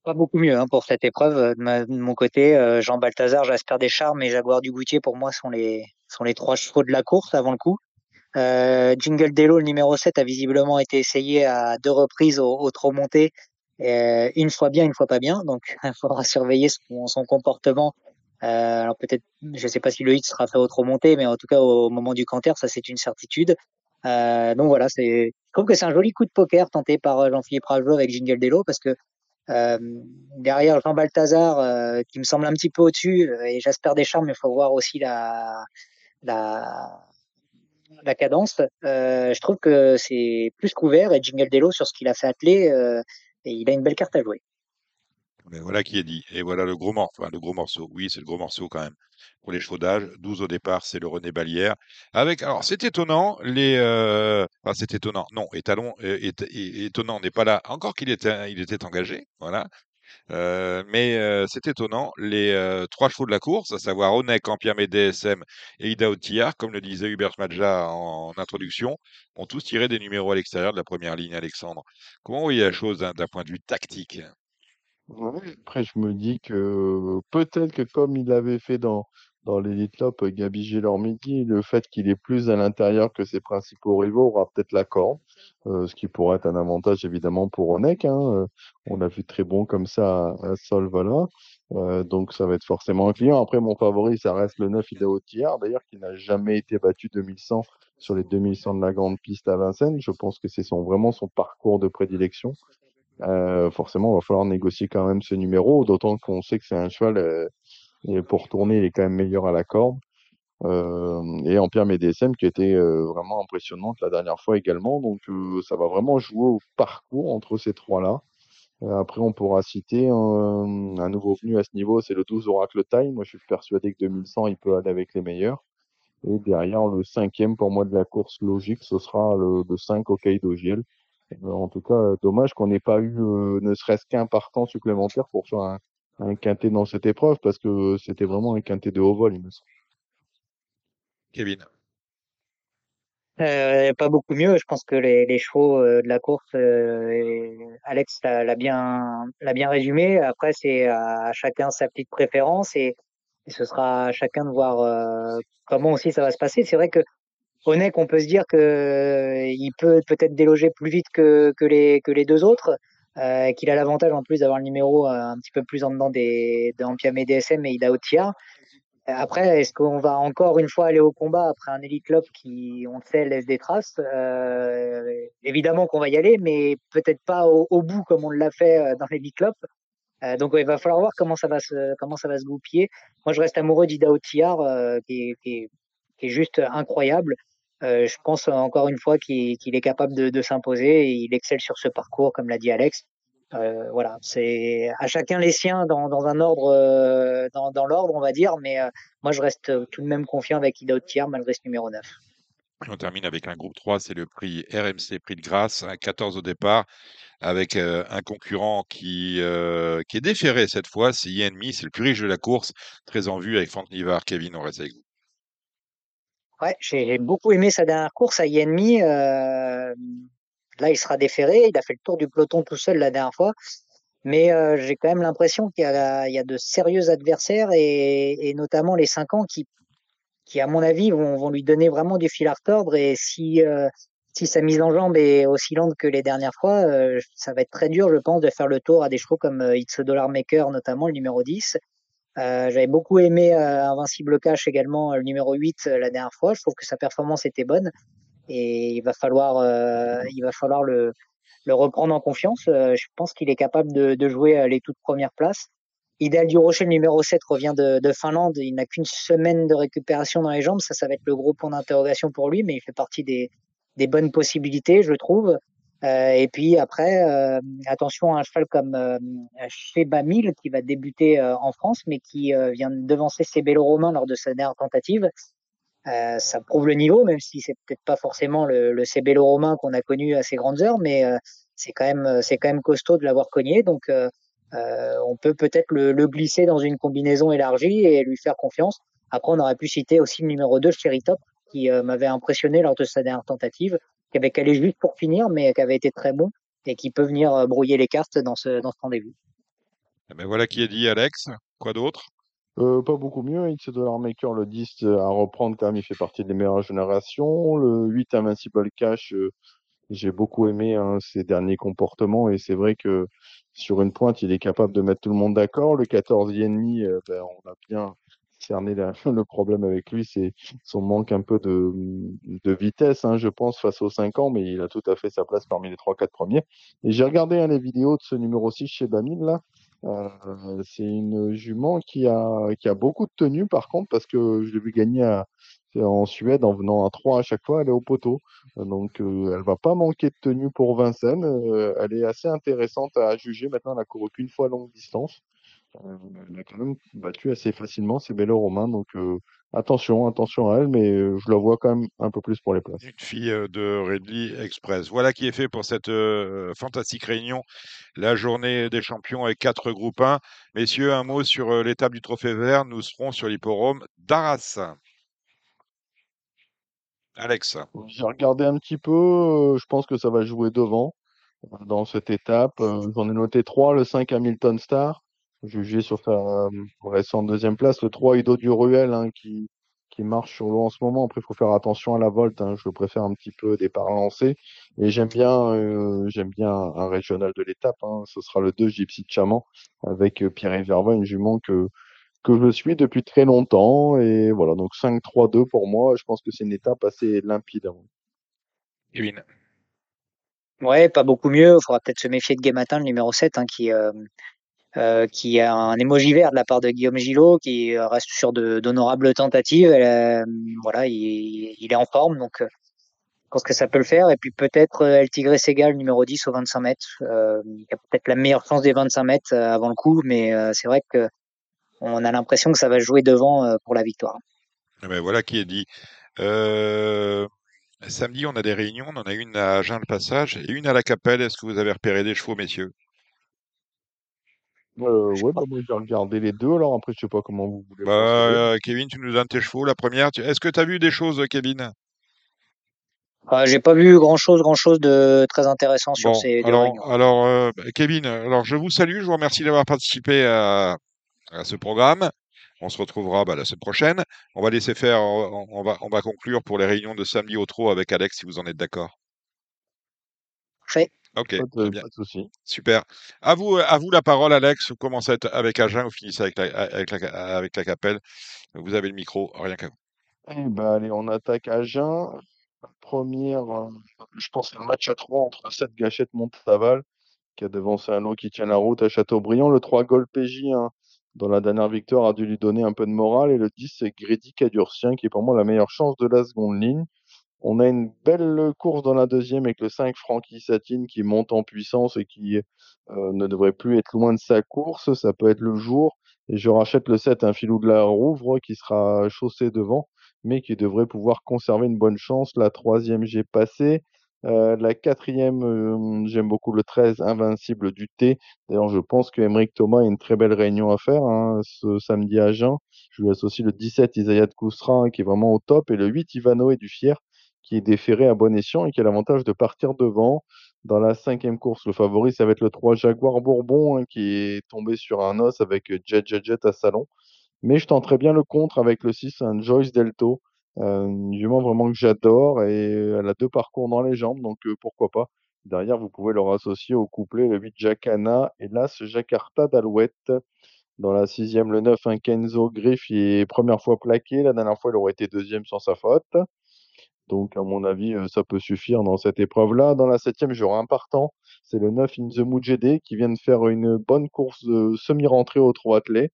Pas beaucoup mieux hein, pour cette épreuve. De, ma- de mon côté, euh, Jean Balthazar, Jasper Descharmes et Jaguar du Goutier, pour moi, sont les, sont les trois chevaux de la course avant le coup. Euh, Jingle Delo, le numéro 7, a visiblement été essayé à deux reprises au, au trop monté. Euh, une fois bien, une fois pas bien. Donc, il faudra surveiller son, comportement. Euh, alors peut-être, je sais pas si le hit sera fait au trop monté, mais en tout cas au moment du canter, ça c'est une certitude. Euh, donc voilà, c'est, je trouve que c'est un joli coup de poker tenté par euh, Jean-Philippe Ragelot avec Jingle Delo parce que euh, derrière Jean Balthazar, euh, qui me semble un petit peu au-dessus, et Jasper Deschamps, il faut voir aussi la, la, la cadence. Je trouve que c'est plus couvert et Jingle Delo sur ce qu'il a fait atteler, et il a une belle carte à jouer. Mais voilà qui est dit. Et voilà le gros morceau. Enfin, le gros morceau. Oui, c'est le gros morceau quand même. Pour les chevaux d'âge, 12 au départ, c'est le René Balière. Avec, alors, c'est étonnant, les, euh, enfin, c'est étonnant. Non, étalon, euh, étonnant n'est pas là. Encore qu'il était, il était engagé. Voilà. Euh, mais euh, c'est étonnant, les euh, trois chevaux de la course, à savoir Onek, Ampiam DSM et Ida Otillard, comme le disait Hubert Madja en, introduction, ont tous tiré des numéros à l'extérieur de la première ligne, Alexandre. Comment vous voyez la chose d'un point de vue tactique? Après, je me dis que peut-être que comme il l'avait fait dans, dans l'Elite Lop, Gabi Gélormidi, le fait qu'il est plus à l'intérieur que ses principaux rivaux aura peut-être la corde, euh, ce qui pourrait être un avantage évidemment pour Onek. Hein. Euh, on l'a vu très bon comme ça à, Solvala. Euh, donc ça va être forcément un client. Après, mon favori, ça reste le 9 Idao Tillard, d'ailleurs, qui n'a jamais été battu 2100 sur les 2100 de la grande piste à Vincennes. Je pense que c'est son, vraiment son parcours de prédilection. Euh, forcément, il va falloir négocier quand même ce numéro, d'autant qu'on sait que c'est un cheval, euh, et pour tourner, il est quand même meilleur à la corde. Euh, et Empire MDSM qui été euh, vraiment impressionnante la dernière fois également. Donc euh, ça va vraiment jouer au parcours entre ces trois-là. après, on pourra citer un, un, nouveau venu à ce niveau, c'est le 12 Oracle Time. Moi, je suis persuadé que 2100, il peut aller avec les meilleurs. Et derrière, le cinquième pour moi de la course logique, ce sera le, le 5 Hokkaido Giel. Euh, en tout cas, euh, dommage qu'on n'ait pas eu euh, ne serait-ce qu'un partant supplémentaire pour faire un, un quintet dans cette épreuve parce que c'était vraiment un quintet de haut vol, il me semble. Kevin. Euh, pas beaucoup mieux. Je pense que les, les chevaux de la course, euh, Alex l'a bien, l'a bien résumé. Après, c'est à, chacun sa petite préférence et, et, ce sera à chacun de voir euh, comment aussi ça va se passer. C'est vrai que Onek, on peut se dire que euh, il peut peut-être déloger plus vite que, que, les, que les deux autres, euh, qu'il a l'avantage en plus d'avoir le numéro euh, un petit peu plus en dedans des, d'Ampiam et DSM et il a Otia. Après, est-ce qu'on va encore une fois aller au combat après un Elite Club qui, on sait, laisse des traces? Euh, Évidemment qu'on va y aller, mais peut-être pas au, au, bout comme on l'a fait dans l'Elite Club. Euh, donc il va falloir voir comment ça va se comment ça va se goupiller. Moi, je reste amoureux d'Ida Otiar, euh, qui, qui, qui, est juste incroyable. Euh, je pense encore une fois qu'il est capable de, s'imposer et il excelle sur ce parcours, comme l'a dit Alex. Euh, voilà, c'est à chacun les siens dans, un ordre, euh, dans, l'ordre, on va dire, mais euh, moi je reste tout de même confiant avec Ida Tiers malgré ce numéro 9. On termine avec un groupe 3, c'est le prix RMC Prix de Grâce, un 14 au départ, avec euh, un concurrent qui, euh, est déféré cette fois, c'est Yenmi, c'est le plus riche de la course, très en vue avec Franck Nivard. Kevin, on reste avec vous. Ouais, j'ai beaucoup aimé sa dernière course à Yenmi. Euh, là, il sera déféré. Il a fait le tour du peloton tout seul la dernière fois. Mais euh, j'ai quand même l'impression qu'il y, y, a de sérieux adversaires et, et, notamment les 5 ans qui, qui à mon avis, vont, vont, lui donner vraiment du fil à retordre. Et si, euh, si sa mise en jambe est aussi lente que les dernières fois, euh, ça va être très dur, je pense, de faire le tour à des chevaux comme euh, It's a Dollar Maker, notamment le numéro 10. Euh, J'avais beaucoup aimé euh, Invincible Cash également, le numéro 8 euh, la dernière fois. Je trouve que sa performance était bonne et il va falloir, euh, il va falloir le, le reprendre en confiance. Euh, je pense qu'il est capable de, de, jouer les toutes premières places. Idéal du Rocher, le numéro 7, revient de, de Finlande. Il n'a qu'une semaine de récupération dans les jambes. Ça, ça va être le gros point d'interrogation pour lui, mais il fait partie des, des bonnes possibilités, je trouve. Euh, et puis après, euh, attention à un cheval comme euh, Sheba Mille qui va débuter euh, en France, mais qui euh, vient de devancer Cébello Romain lors de sa dernière tentative. Euh, ça prouve le niveau, même si c'est peut-être pas forcément le, le Cébello Romain qu'on a connu à ses grandes heures, mais c'est quand même c'est quand même costaud de l'avoir cogné. Donc on peut peut-être le, le, glisser dans une combinaison élargie et lui faire confiance. Après, on aurait pu citer aussi le numéro 2, Cherry Top, qui m'avait impressionné lors de sa dernière tentative qui avait calé juste pour finir, mais qui avait été très bon et qui peut venir euh, brouiller les cartes dans ce, dans ce rendez-vous. Eh ben voilà qui est dit, Alex. Quoi d'autre? Euh, pas beaucoup mieux. X Dollar Maker, le 10 à reprendre quand même, il fait partie des meilleures générations. Le 8 Invincible Cash, euh, j'ai beaucoup aimé hein, ses derniers comportements et c'est vrai que sur une pointe, il est capable de mettre tout le monde d'accord. Le 14 ennemi, euh, ben, on a bien cerné la, le problème avec lui, c'est son manque un peu de, vitesse, hein, je pense, face aux 5 ans, mais il a tout à fait sa place parmi les 3-4 premiers. J'ai regardé hein, les vidéos de ce numéro 6 chez Bamil, là. Euh, c'est une jument qui a, beaucoup de tenue, par contre, parce que je l'ai vu gagner en Suède en venant à 3 à chaque fois, elle est au poteau. Donc euh, elle va pas manquer de tenue pour Vincennes. Euh, elle est assez intéressante à juger. Maintenant, elle a couru qu'une fois longue distance. Euh, elle a quand même battu assez facilement ces Bello Romain, donc euh, attention, attention à elle, mais euh, je la vois quand même un peu plus pour les places. Une fille euh, de Ridley Express. Voilà qui est fait pour cette fantastique réunion, la journée des champions avec quatre groupes 1. Messieurs, un mot sur l'étape du Trophée Vert. Nous serons sur l'hipporome d'Arras. Alex. J'ai regardé un petit peu, je pense que ça va jouer devant dans cette étape. J'en ai noté trois, le 5 Hamilton Star, jugé sur sa euh, récente deuxième place, le 3 Ido du Ruel hein, qui, qui marche sur l'eau en ce moment. Après, il faut faire attention à la volte, hein, je le préfère un petit peu départ lancé. Et j'aime bien, euh, j'aime bien un régional de l'étape, hein, ce sera le 2 Gypsy de Chaman avec euh, Pierre Verva, une jument que que je suis depuis très longtemps. Et voilà, donc 5-3-2 pour moi. Je pense que c'est une étape assez limpide. hein. Kevin. Ouais, pas beaucoup mieux. Il faudra peut-être se méfier de Gamatin, le numéro 7, hein, qui, euh, euh, qui a un émoji vert de la part de Guillaume Gillot, qui reste sur d'honorables tentatives. Euh, voilà, il, est en forme, donc euh, je pense que ça peut le faire. Et puis peut-être El Tigre Segal, numéro 10 au 25 mètres. Il a peut-être la meilleure chance des 25 mètres avant le coup, mais c'est vrai que on a l'impression que ça va jouer devant pour la victoire. Eh ben, voilà qui est dit. Samedi, on a des réunions. On en a une à Agen-le-Passage et une à la Capelle. Est-ce que vous avez repéré des chevaux, messieurs? Euh, ouais, bah, moi j'ai regardé les deux. Alors après, je sais pas comment vous voulez bah, euh, Kevin, tu nous donnes tes chevaux. La première, tu- est-ce que tu as vu des choses, Kevin? Euh, J'ai pas vu grand-chose, grand-chose de très intéressant sur Bon, ces deux alors, réunions. alors euh, Kevin, alors je vous salue, je vous remercie d'avoir participé à, à ce programme. On se retrouvera bah, la semaine prochaine. On va laisser faire, on, on va, on va conclure pour les réunions de samedi au trot avec Alex, si vous en êtes d'accord. Ok, Pas de, bien, pas de souci. super. À vous, à vous la parole, Alex. Vous commencez avec Agen, vous finissez avec la, avec la, avec la Capelle. Vous avez le micro, rien qu'à vous. Eh ben, allez, on attaque Agen. Première, euh, je pense, c'est un match à trois entre 7 Gâchette Montaval, qui a devancé un lot qui tient la route à Châteaubriand. Le 3 Gol PJ, hein, dans la dernière victoire, a dû lui donner un peu de morale. Et le 10, c'est Grédy Cadurcien, qui est pour moi la meilleure chance de la seconde ligne. On a une belle course dans la deuxième avec le 5 Francky Satine qui monte en puissance et qui euh, ne devrait plus être loin de sa course. Ça peut être le jour. Et je rachète le 7, un filou de la Rouvre qui sera chaussé devant, mais qui devrait pouvoir conserver une bonne chance. La troisième, j'ai passé. Euh, la quatrième, euh, j'aime beaucoup le 13, Invincible du T. D'ailleurs, je pense que Thomas a une très belle réunion à faire hein, ce samedi à Agen. Je lui associe le 17, Isaiah de Koustra, qui est vraiment au top, et le 8, Ivanoé du Fier, qui est déféré à bon escient et qui a l'avantage de partir devant. Dans la cinquième course, le favori, ça va être le 3 Jaguar Bourbon, hein, qui est tombé sur un os avec Jet Jet Jet à Salon. Mais je tenterai bien le contre avec le 6, un Joyce Delto. Euh, jument vraiment que j'adore et elle a deux parcours dans les jambes, donc euh, pourquoi pas. Derrière, vous pouvez leur associer au couplet le 8 Jacana et l'As Jakarta d'Alouette. Dans la sixième, le 9, un Kenzo Griff, il est première fois plaqué. La dernière fois, il aurait été deuxième sans sa faute. Donc, à mon avis, euh, ça peut suffire dans cette épreuve-là. Dans la septième, j'aurai un partant. C'est le 9 In The Mujede qui vient de faire une bonne course semi-rentrée au trot attelé.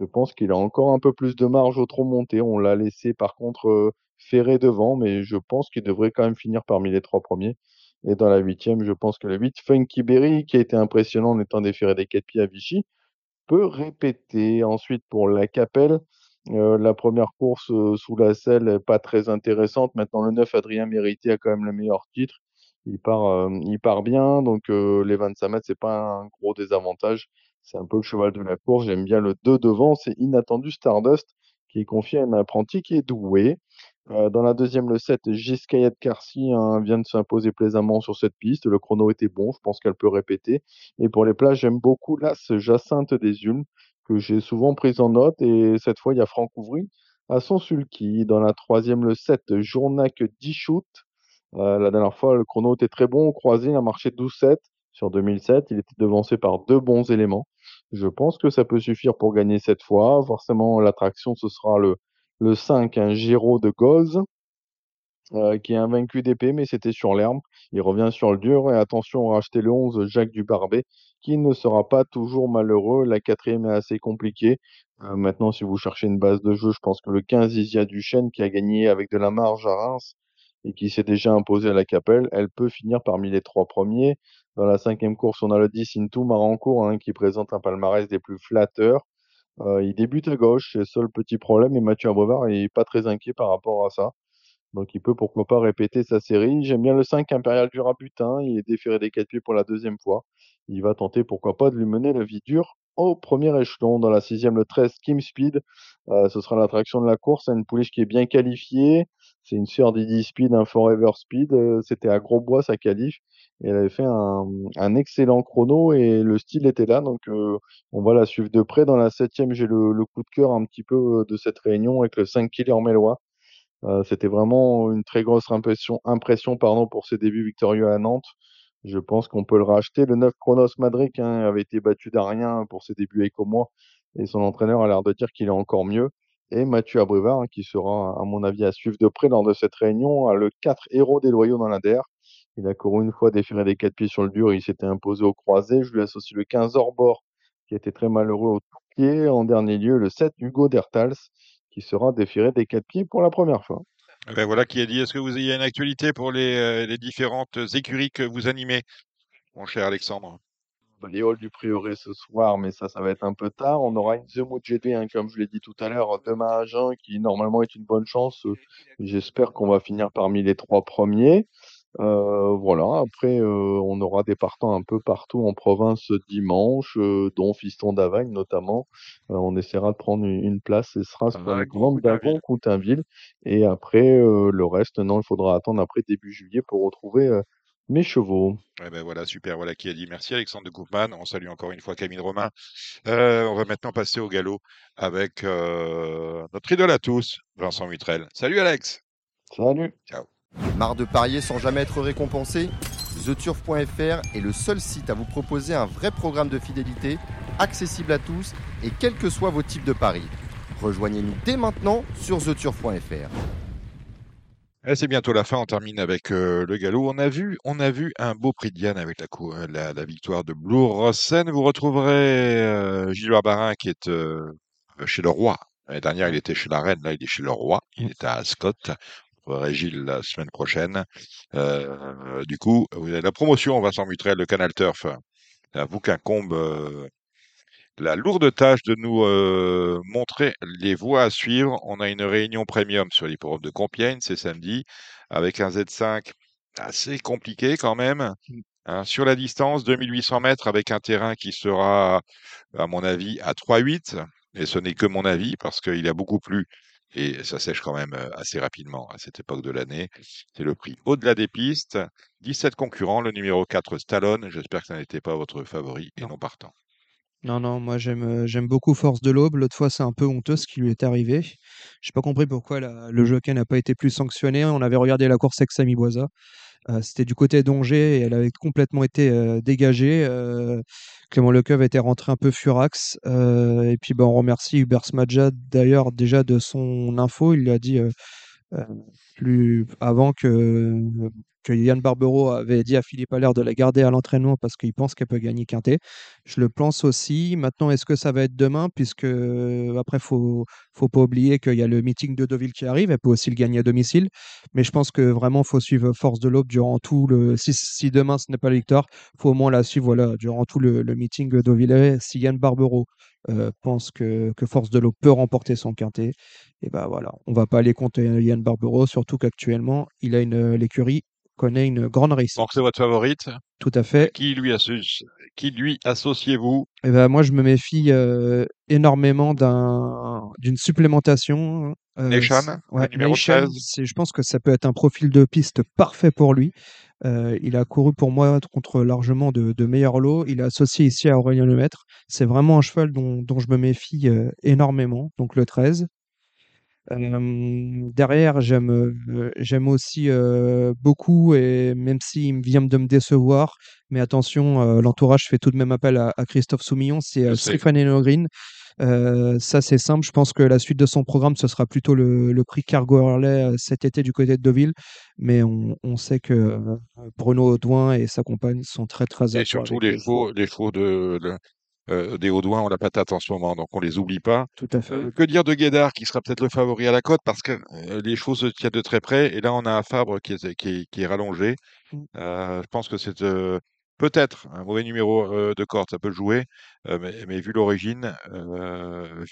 Je pense qu'il a encore un peu plus de marge au trot monté. On l'a laissé par contre euh, ferré devant, mais je pense qu'il devrait quand même finir parmi les trois premiers. Et dans la huitième, je pense que le 8, Funky Berry, qui a été impressionnant en étant déféré des quatre pieds à Vichy, peut répéter. Ensuite, pour la Capelle, euh, la première course euh, sous la selle, est pas très intéressante. Maintenant, le 9, Adrien Mérité a quand même le meilleur titre. Il part, euh, il part bien, donc les 25 mètres, c'est pas un gros désavantage. C'est un peu le cheval de la course. J'aime bien le 2 devant, c'est Inattendu Stardust, qui est confié à un apprenti qui est doué. Dans la deuxième, le 7, Giscayet Carcy hein, vient de s'imposer plaisamment sur cette piste. Le chrono était bon, je pense qu'elle peut répéter. Et pour les places, j'aime beaucoup l'As Jacinthe des Ulmes, que j'ai souvent prise en note. Et cette fois, il y a Franck Ouvry à son sulky. Dans la troisième, le 7, Journac Dichout. Euh, la dernière fois, le chrono était très bon. Croisé, il a marché 12-7 sur 2007. Il était devancé par deux bons éléments. Je pense que ça peut suffire pour gagner cette fois. Forcément, l'attraction, ce sera le, le 5, un Giro de Goz, euh, qui est invaincu d'épée, mais c'était sur l'herbe. Il revient sur le dur. Et attention, racheter le 11, Jacques Dubarbet, qui ne sera pas toujours malheureux. La quatrième est assez compliquée. Euh, maintenant, si vous cherchez une base de jeu, je pense que le 15, Isia Duchesne, qui a gagné avec de la marge à Reims, et qui s'est déjà imposée à la Capelle, elle peut finir parmi les trois premiers. Dans la cinquième course, on a le 10 Into Marancourt hein, qui présente un palmarès des plus flatteurs. Euh, il débute à gauche, c'est le seul petit problème, et Mathieu Abrevard n'est pas très inquiet par rapport à ça. Donc il peut pourquoi pas répéter sa série. J'aime bien le 5 Impérial du Rabutin, il est déféré des quatre pieds pour la deuxième fois. Il va tenter pourquoi pas de lui mener la vie dure au premier échelon. Dans la sixième, le 13 Kim Speed, euh, ce sera l'attraction de la course. C'est une pouliche qui est bien qualifiée. C'est une sœur d'Idi Speed, un Forever Speed. Euh, C'était à Grosbois sa qualif. Et elle avait fait un, excellent chrono et le style était là. Donc euh, on va la suivre de près. Dans la septième, j'ai le, le, coup de cœur un petit peu de cette réunion avec le 5 Killer Mélois. Euh, C'était vraiment une très grosse impression, pardon, pour ses débuts victorieux à Nantes. Je pense qu'on peut le racheter. Le 9 Chronos Madric hein, avait été battu d'Arien pour ses débuts avec moi et son entraîneur a l'air de dire qu'il est encore mieux. Et Mathieu Abrivard, hein, qui sera, à mon avis, à suivre de près lors de cette réunion, a le 4 héros des loyaux dans l'ADR. Il a couru une fois déféré des quatre pieds sur le dur, il s'était imposé au croisé. Je lui associe le 15 Orbor, qui était très malheureux au tout pied. En dernier lieu, le 7 Hugo Dertals, qui sera déféré des quatre pieds pour la première fois. Ben voilà qui a dit. Est-ce que vous avez une actualité pour les, euh, les, différentes écuries que vous animez, mon cher Alexandre? Les halls du Prieuré ce soir, mais ça, ça va être un peu tard. On aura une The Mood GT, hein, comme je l'ai dit tout à l'heure, demain à Jeun, qui normalement est une bonne chance. J'espère qu'on va finir parmi les trois premiers. Euh, voilà, après, euh, on aura des partants un peu partout en province dimanche, euh, dont Fiston d'Avagne notamment. on essaiera de prendre une, une place, ce sera sur la grande d'Avon, Coutainville. Et après, le reste, non, il faudra attendre après début juillet pour retrouver mes chevaux. Eh ben voilà, super, voilà qui a dit. Merci Alexandre de Koopman. On salue encore une fois Camille Romain. on va maintenant passer au galop avec notre idole à tous, Vincent Mutrel. Salut Alex. Salut. Ciao. Marre de parier sans jamais être récompensé TheTurf.fr est le seul site à vous proposer un vrai programme de fidélité, accessible à tous et quels que soient vos types de paris. Rejoignez-nous dès maintenant sur TheTurf.fr. Eh, c'est bientôt la fin, on termine avec euh, le galop. On a vu, un beau prix de Diane avec la, la victoire de Blue Rossen. Vous retrouverez euh, Gilles Barbarin qui est euh, chez le roi. L'année dernière, il était chez la reine, là, il est chez le roi. Il est à Ascot Régile la semaine prochaine. Euh, du coup, vous avez la promotion Vincent Mutrel, le Canal Turf. À vous qu'incombe euh, la lourde tâche de nous euh, montrer les voies à suivre. On a une réunion premium sur l'hipporome de Compiègne, c'est samedi, avec un Z5 assez compliqué quand même. Hein, sur la distance, 2800 mètres avec un terrain qui sera, à mon avis, à 3,8. Et ce n'est que mon avis parce qu'il a beaucoup plu et ça sèche quand même assez rapidement à cette époque de l'année. C'est le prix au-delà des pistes. 17 concurrents, le numéro 4 Stallone. J'espère que ça n'était pas votre favori et non, non partant. Non, non, moi j'aime j'aime beaucoup Force de l'Aube. L'autre fois, c'est un peu honteux ce qui lui est arrivé. J'ai pas compris pourquoi la, le jockey n'a pas été plus sanctionné. On avait regardé la course avec Samy Boisa. C'était du côté d'Angers et elle avait complètement été dégagée. Clément Lecoeuf était rentré un peu furax. et puis ben, on remercie Hubert Smadja d'ailleurs déjà de son info. Il lui a dit plus avant que que Yann Barbero avait dit à Philippe Allaire de la garder à l'entraînement parce qu'il pense qu'elle peut gagner Quintet. Je le pense aussi. Maintenant, est-ce que ça va être demain? Puisque, après, il faut, faut pas oublier qu'il y a le meeting de Deauville qui arrive. Elle peut aussi le gagner à domicile. Mais je pense que vraiment, il faut suivre Force de l'Aube durant tout le. Si, si demain, ce n'est pas la victoire, faut au moins la suivre voilà, durant tout le, meeting de Deauville. Si Yann Barbero euh, pense que, que, Force de l'Aube peut remporter son quintet, et ben voilà, on va pas aller contre Yann Barbero, surtout qu'actuellement, il a une l'écurie connaît une grande réussite. Donc c'est votre favorite Tout à fait. Qui lui, associe, qui lui associez-vous? Eh ben, Moi, je me méfie euh, énormément d'une supplémentation. Euh, Nation, ouais, numéro Nation, Je pense que ça peut être un profil de piste parfait pour lui. Euh, il a couru pour moi contre largement de, de meilleurs lots. Il est associé ici à Aurélien Lemaître. C'est vraiment un cheval dont, dont je me méfie euh, énormément. Donc le 13 derrière, j'aime j'aime aussi beaucoup, et même s'il vient de me décevoir, mais attention, l'entourage fait tout de même appel à, Christophe Soumillon, c'est Stéphane Green. ça, c'est simple. Je pense que la suite de son programme, ce sera plutôt le, le prix Cargo Harley cet été du côté de Deauville. Mais on, on sait que Bruno Audouin et sa compagne sont très, très Et surtout les chevaux, les chevaux de, de, euh, des Haudouins ont la patate en ce moment, donc on les oublie pas. Tout à fait. Euh, que dire de Guédard, qui sera peut-être le favori à la côte, parce que euh, les chevaux se tiennent de très près, et là on a un Fabre qui est, qui est, qui est rallongé. Mm. Euh, je pense que c'est peut-être un mauvais numéro de corde, ça peut jouer, mais, mais vu l'origine,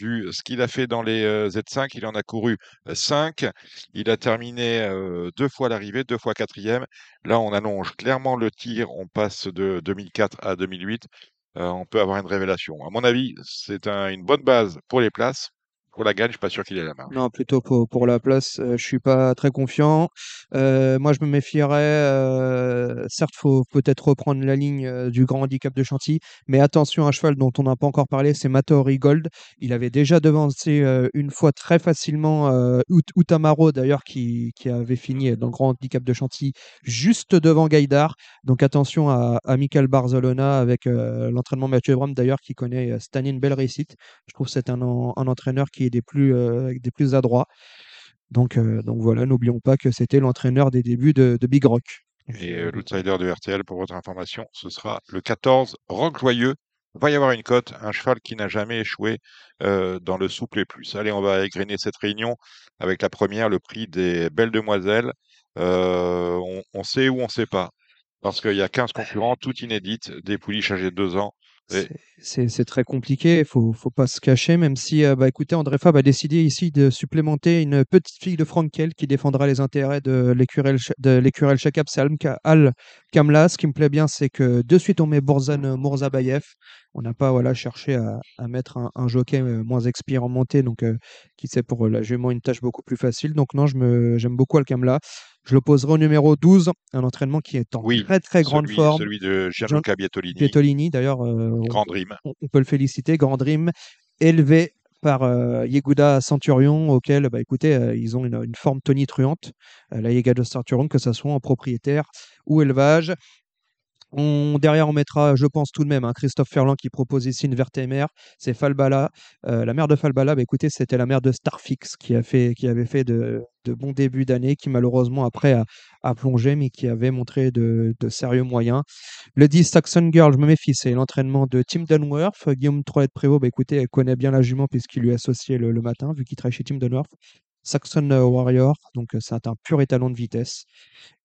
vu ce qu'il a fait dans les euh, Z5, il en a couru 5, il a terminé deux fois l'arrivée, deux fois quatrième. Là, on allonge clairement le tir, on passe de 2004 à 2008. Euh, on peut avoir une révélation. À mon avis, c'est un- une bonne base pour les places. Pour la gagne, je suis pas sûr qu'il ait la marge. Non, plutôt pour, pour la place, euh, je suis pas très confiant. Euh, moi, je me méfierais. euh, certes, faut peut-être reprendre la ligne euh, du grand handicap de Chantilly, mais attention à un cheval dont on n'a pas encore parlé, c'est Matori Gold. Il avait déjà devancé euh, une fois très facilement Ut- Utamaro, d'ailleurs, qui, qui avait fini dans le grand handicap de Chantilly, juste devant Gaïdar. Donc attention à, Michael Barzolona avec l'entraînement Mathieu Bram, d'ailleurs, qui connaît cette une belle réussite. Je trouve que c'est un, un entraîneur qui est des plus, euh, des plus adroits. Donc, euh, donc voilà, n'oublions pas que c'était l'entraîneur des débuts de, Big Rock. Et euh, l'outsider de RTL, pour votre information, ce sera le 14, Rock Joyeux. Il va y avoir une cote, un cheval qui n'a jamais échoué dans le souple et plus. Allez, on va égrener cette réunion avec la première, le prix des Belles Demoiselles. On, sait ou on sait pas. Parce qu'il y a 15 concurrents, toutes inédites, des pouliches âgées de 2 ans. C'est- très compliqué, il faut, faut pas se cacher, même si, euh, bah, écoutez, André Fab a décidé ici de supplémenter une petite fille de Frankel qui défendra les intérêts de l'écurel Shakab, c'est Al, Al Kamla. Ce qui me plaît bien, c'est que de suite, on met Bourzan Mourzabayev. On n'a pas voilà, cherché à, à mettre un, un jockey euh, moins expérimenté, donc euh, qui sait pour la jument une tâche beaucoup plus facile. Donc non, je me- j'aime beaucoup Al Kamla. Je l'opposerai au numéro 12, un entraînement qui est en Oui, très très grande celui, forme. celui de Gianluca Bietolini, Pietolini, d'ailleurs, euh, Grand Dream. on, on peut le féliciter, Grand Dream, élevé par euh, Yeguda Centurion, auquel, bah, écoutez, euh, ils ont une, une forme tonitruante, euh, la Yeguda Centurion, que ce soit en propriétaire ou élevage. Derrière, on mettra, je pense tout de même, hein, Christophe Ferland qui propose ici une verte mère. C'est Falbala. Euh, la mère de Falbala, bah, écoutez, c'était la mère de Starfix qui, a fait, qui avait fait de, bons débuts d'année, qui malheureusement après a, plongé, mais qui avait montré de, sérieux moyens. Le 10 Saxon Girl, je me méfie, c'est l'entraînement de Tim Dunworth. Guillaume Trolet-Prévost, bah, écoutez, elle connaît bien la jument puisqu'il lui est associé le, le matin, vu qu'il travaille chez Tim Dunworth. Saxon euh, Warrior, donc euh, c'est un pur étalon de vitesse.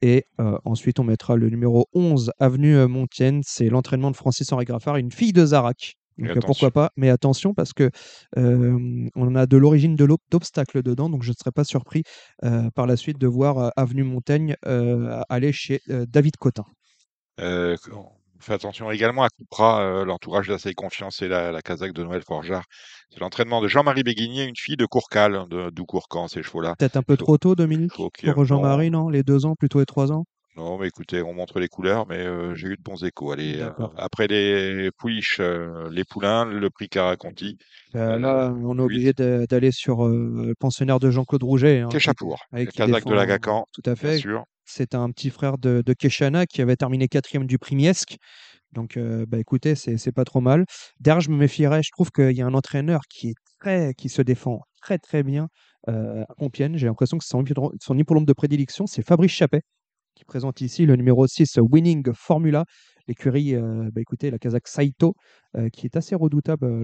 Et euh, ensuite, on mettra le numéro 11, Avenue Montienne, c'est l'entraînement de Francis-Henri Graffard, une fille de Zarac. Et Donc euh, pourquoi pas, mais attention parce que euh, on a de l'origine de d'obstacles dedans, donc je ne serais pas surpris par la suite de voir Avenue Montaigne aller chez David Cotin. Fait attention également à Coupra, euh, l'entourage d'Assez Confiance et la, la casaque de Noël Forgeard. C'est l'entraînement de Jean-Marie Béguigné, une fille de Courcal, de Doucourcan, ces chevaux-là. Peut-être un peu trop tôt, Dominique, pour Jean-Marie, non? Les deux ans, plutôt les trois ans? Non, mais écoutez, on montre les couleurs, mais euh, j'ai eu de bons échos. Allez, euh, après les pouliches, euh, les poulains, le prix Caraconti, Euh, Là, on est obligé de- d'aller sur le pensionnaire de Jean-Claude Rouget. hein, avec le casaque de Lagacan, Tout à bien fait. sûr. C'est un petit frère de, Keshana qui avait terminé quatrième du Primiesque. Donc, euh, bah, écoutez, c'est pas trop mal. Derrière, je me méfierais. Je trouve qu'il y a un entraîneur qui est très, qui se défend très très bien euh, à Compiègne. J'ai l'impression que son, son hippodrome de prédilection, c'est Fabrice Chappet, qui présente ici le numéro 6 Winning Formula, l'écurie, euh, bah, écoutez, la Kazakh Saito, euh, qui est assez redoutable euh,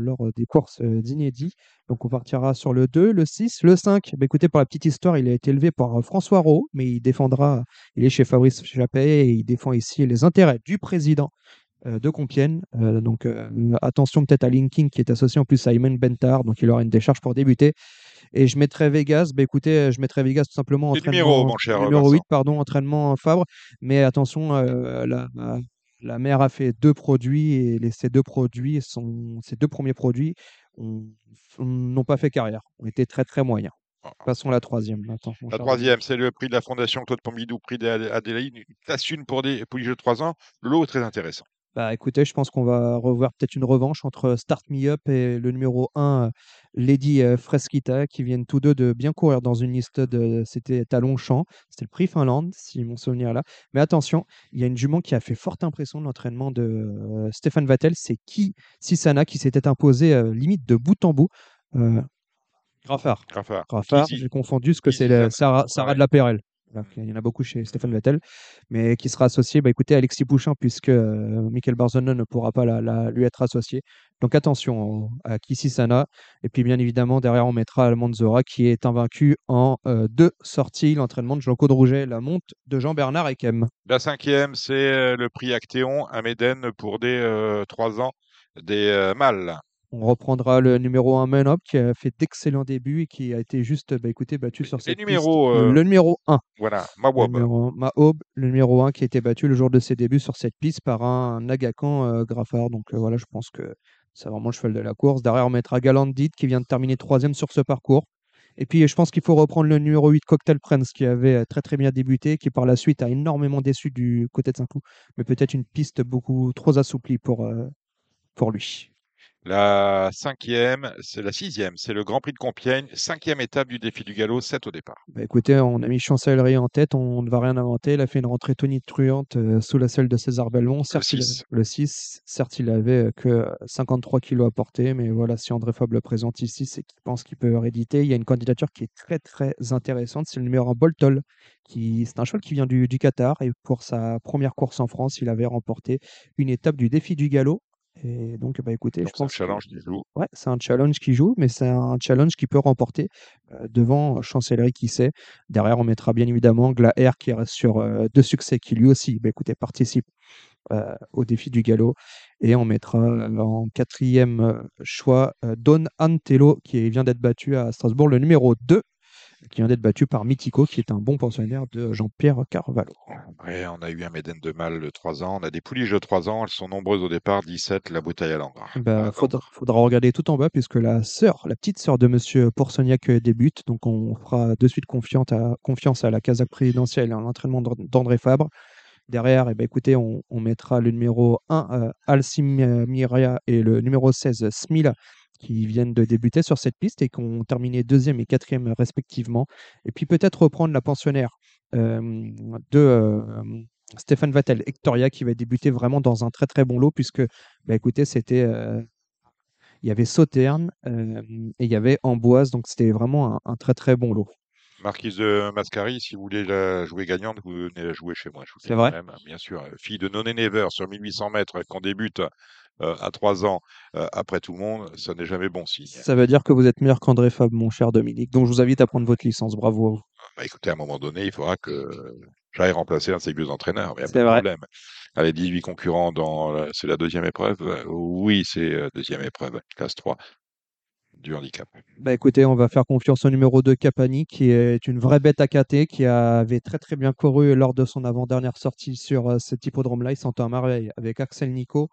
lors, des courses d'inédits. Donc on partira sur le 2, le 6, le 5. Bah, écoutez, pour la petite histoire, il a été élevé par François Rowe, mais il défendra, il est chez Fabrice Chappet et il défend ici les intérêts du président de Compiègne. Donc attention peut-être à Linking qui est associé en plus à Ayman Bentard, donc il aura une décharge pour débuter. Et je mettrai Vegas, bah écoutez, je mettrai Vegas tout simplement Les entraînement, numéros, mon cher numéro Vincent. 8, pardon, entraînement Fabre. Mais attention, euh, la, la- mère a fait deux produits et les, ces deux produits, sont, ces deux premiers produits ont- ont- n'ont pas fait carrière, ont été très très moyens. Passons à la troisième La troisième, c'est le prix de la Fondation Claude Pompidou, prix d'Adélaïde, une classe une pour des pouliches de 3 ans. Lot est très intéressant. Bah écoutez, je pense qu'on va revoir peut-être une revanche entre Start Me Up et le numéro 1, euh, Lady euh, Freskita, qui viennent tous deux de bien courir dans une liste de. C'était à Longchamp, c'était le prix Finlande, si mon souvenir est là. Mais attention, il y a une jument qui a fait forte impression de l'entraînement de euh, Stéphane Vattel, c'est Ki Sisana qui s'était imposé euh, limite de bout en bout. Euh, Graffard. Graffard. Graffard, j'ai confondu ce que c'est Sarah, de la Perrelle. Qu'il y en a beaucoup chez Stéphane Vettel, mais qui sera associé, bah, écoutez, Alexis Pouchin, puisque euh, Michael Barzone ne pourra pas lui être associé. Donc attention au- à Kissisana. Et puis bien évidemment, derrière, on mettra Almanzora, qui est invaincu en euh, deux sorties. L'entraînement de Jean-Claude Rouget, la monte de Jean-Bernard Ekem. La cinquième, c'est euh, le prix Actéon à Médène pour des euh, trois ans des euh, mâles. On reprendra le numéro 1 Man Up qui a fait d'excellents débuts et qui a été juste bah, écoutez, battu sur cette piste. Le- euh, Le numéro 1. Voilà, Le numéro, Mahob, le numéro 1 qui a été battu le jour de ses débuts sur cette piste par un Nagakan euh, Graffard. Donc euh, voilà, je pense que c'est vraiment le cheval de la course. Derrière, on mettra Galandit qui vient de terminer troisième sur ce parcours. Et puis, je pense qu'il faut reprendre le numéro 8 Cocktail Prince qui avait très très bien débuté, qui par la suite a énormément déçu du côté de Saint-Cloud, mais peut-être une piste beaucoup trop assouplie pour, pour lui. La cinquième, c'est la sixième, c'est le Grand Prix de Compiègne, cinquième étape du défi du galop, 7 au départ. Bah, écoutez, on a mis Chancellerie en tête, on ne va rien inventer. Il a fait une rentrée tonitruante euh, sous la selle de César Belmont. Certes, il- le 6, certes, il avait euh, que 53 kilos à porter, mais voilà, si André Fabre le présente ici, c'est qu'il pense qu'il peut rééditer. Il y a une candidature qui est très très intéressante, c'est le numéro 1 Boltol. Qui, c'est un cheval qui vient du, du Qatar et pour sa première course en France, il avait remporté une étape du défi du galop. Et donc, bah, écoutez, Donc je c'est un challenge du jour. Ouais, c'est un challenge qui joue, mais c'est un challenge qui peut remporter euh, devant Chancellerie qui sait. Derrière, on mettra bien évidemment Glaer qui reste sur euh, deux succès, qui lui aussi, bah, écoutez, participe euh, au défi du galop. Et on mettra en quatrième choix Don Antello qui vient d'être battu à Strasbourg, le numéro 2, qui vient d'être battu par Mitico, qui est un bon pensionnaire de Jean-Pierre Carvalho. On a eu un Médène de mâle de 3 ans, on a des pouliches de 3 ans, elles sont nombreuses au départ, 17, la bouteille à l'angre. Bah, faudra, faudra regarder tout en bas puisque la sœur, la petite sœur de Monsieur Poursognac euh, débute. Donc on fera de suite confiance à, confiance à la Kazakh présidentielle et à l'entraînement d'And- d'André Fabre. Derrière, eh ben, écoutez, on, on mettra le numéro 1, euh, Alcimiria, et le numéro 16, Smila, qui viennent de débuter sur cette piste et qui ont terminé deuxième et quatrième respectivement. Et puis peut-être reprendre la pensionnaire euh, de euh, Stéphane Vattel, Hectoria, qui va débuter vraiment dans un très très bon lot puisque, bah, écoutez, c'était... euh, il y avait Sauterne et il y avait Amboise, donc c'était vraiment un, un très très bon lot. Marquise de Mascari, si vous voulez la jouer gagnante, vous venez la jouer chez moi. C'est vrai même, bien sûr. Fille de Noné Never sur 1800 mètres, qu'on débute à 3 ans euh, après tout le monde, ça n'est jamais bon signe. Ça veut dire que vous êtes meilleur qu'André Fab, mon cher Dominique. Donc je vous invite à prendre votre licence. Bravo à vous. Bah, écoutez, à un moment donné, il faudra que j'aille remplacer un de ces vieux entraîneurs. Il n'y a pas de problème. Allez, 18 concurrents dans. la- C'est la deuxième épreuve Euh, Oui, c'est euh, deuxième épreuve, classe 3 du handicap. Bah écoutez, on va faire confiance au numéro 2 Capani, qui est une vraie bête à cater, qui avait très très bien couru lors de son avant-dernière sortie sur euh, cet hippodrome-là. Il s'entend à merveille avec Axel Nico.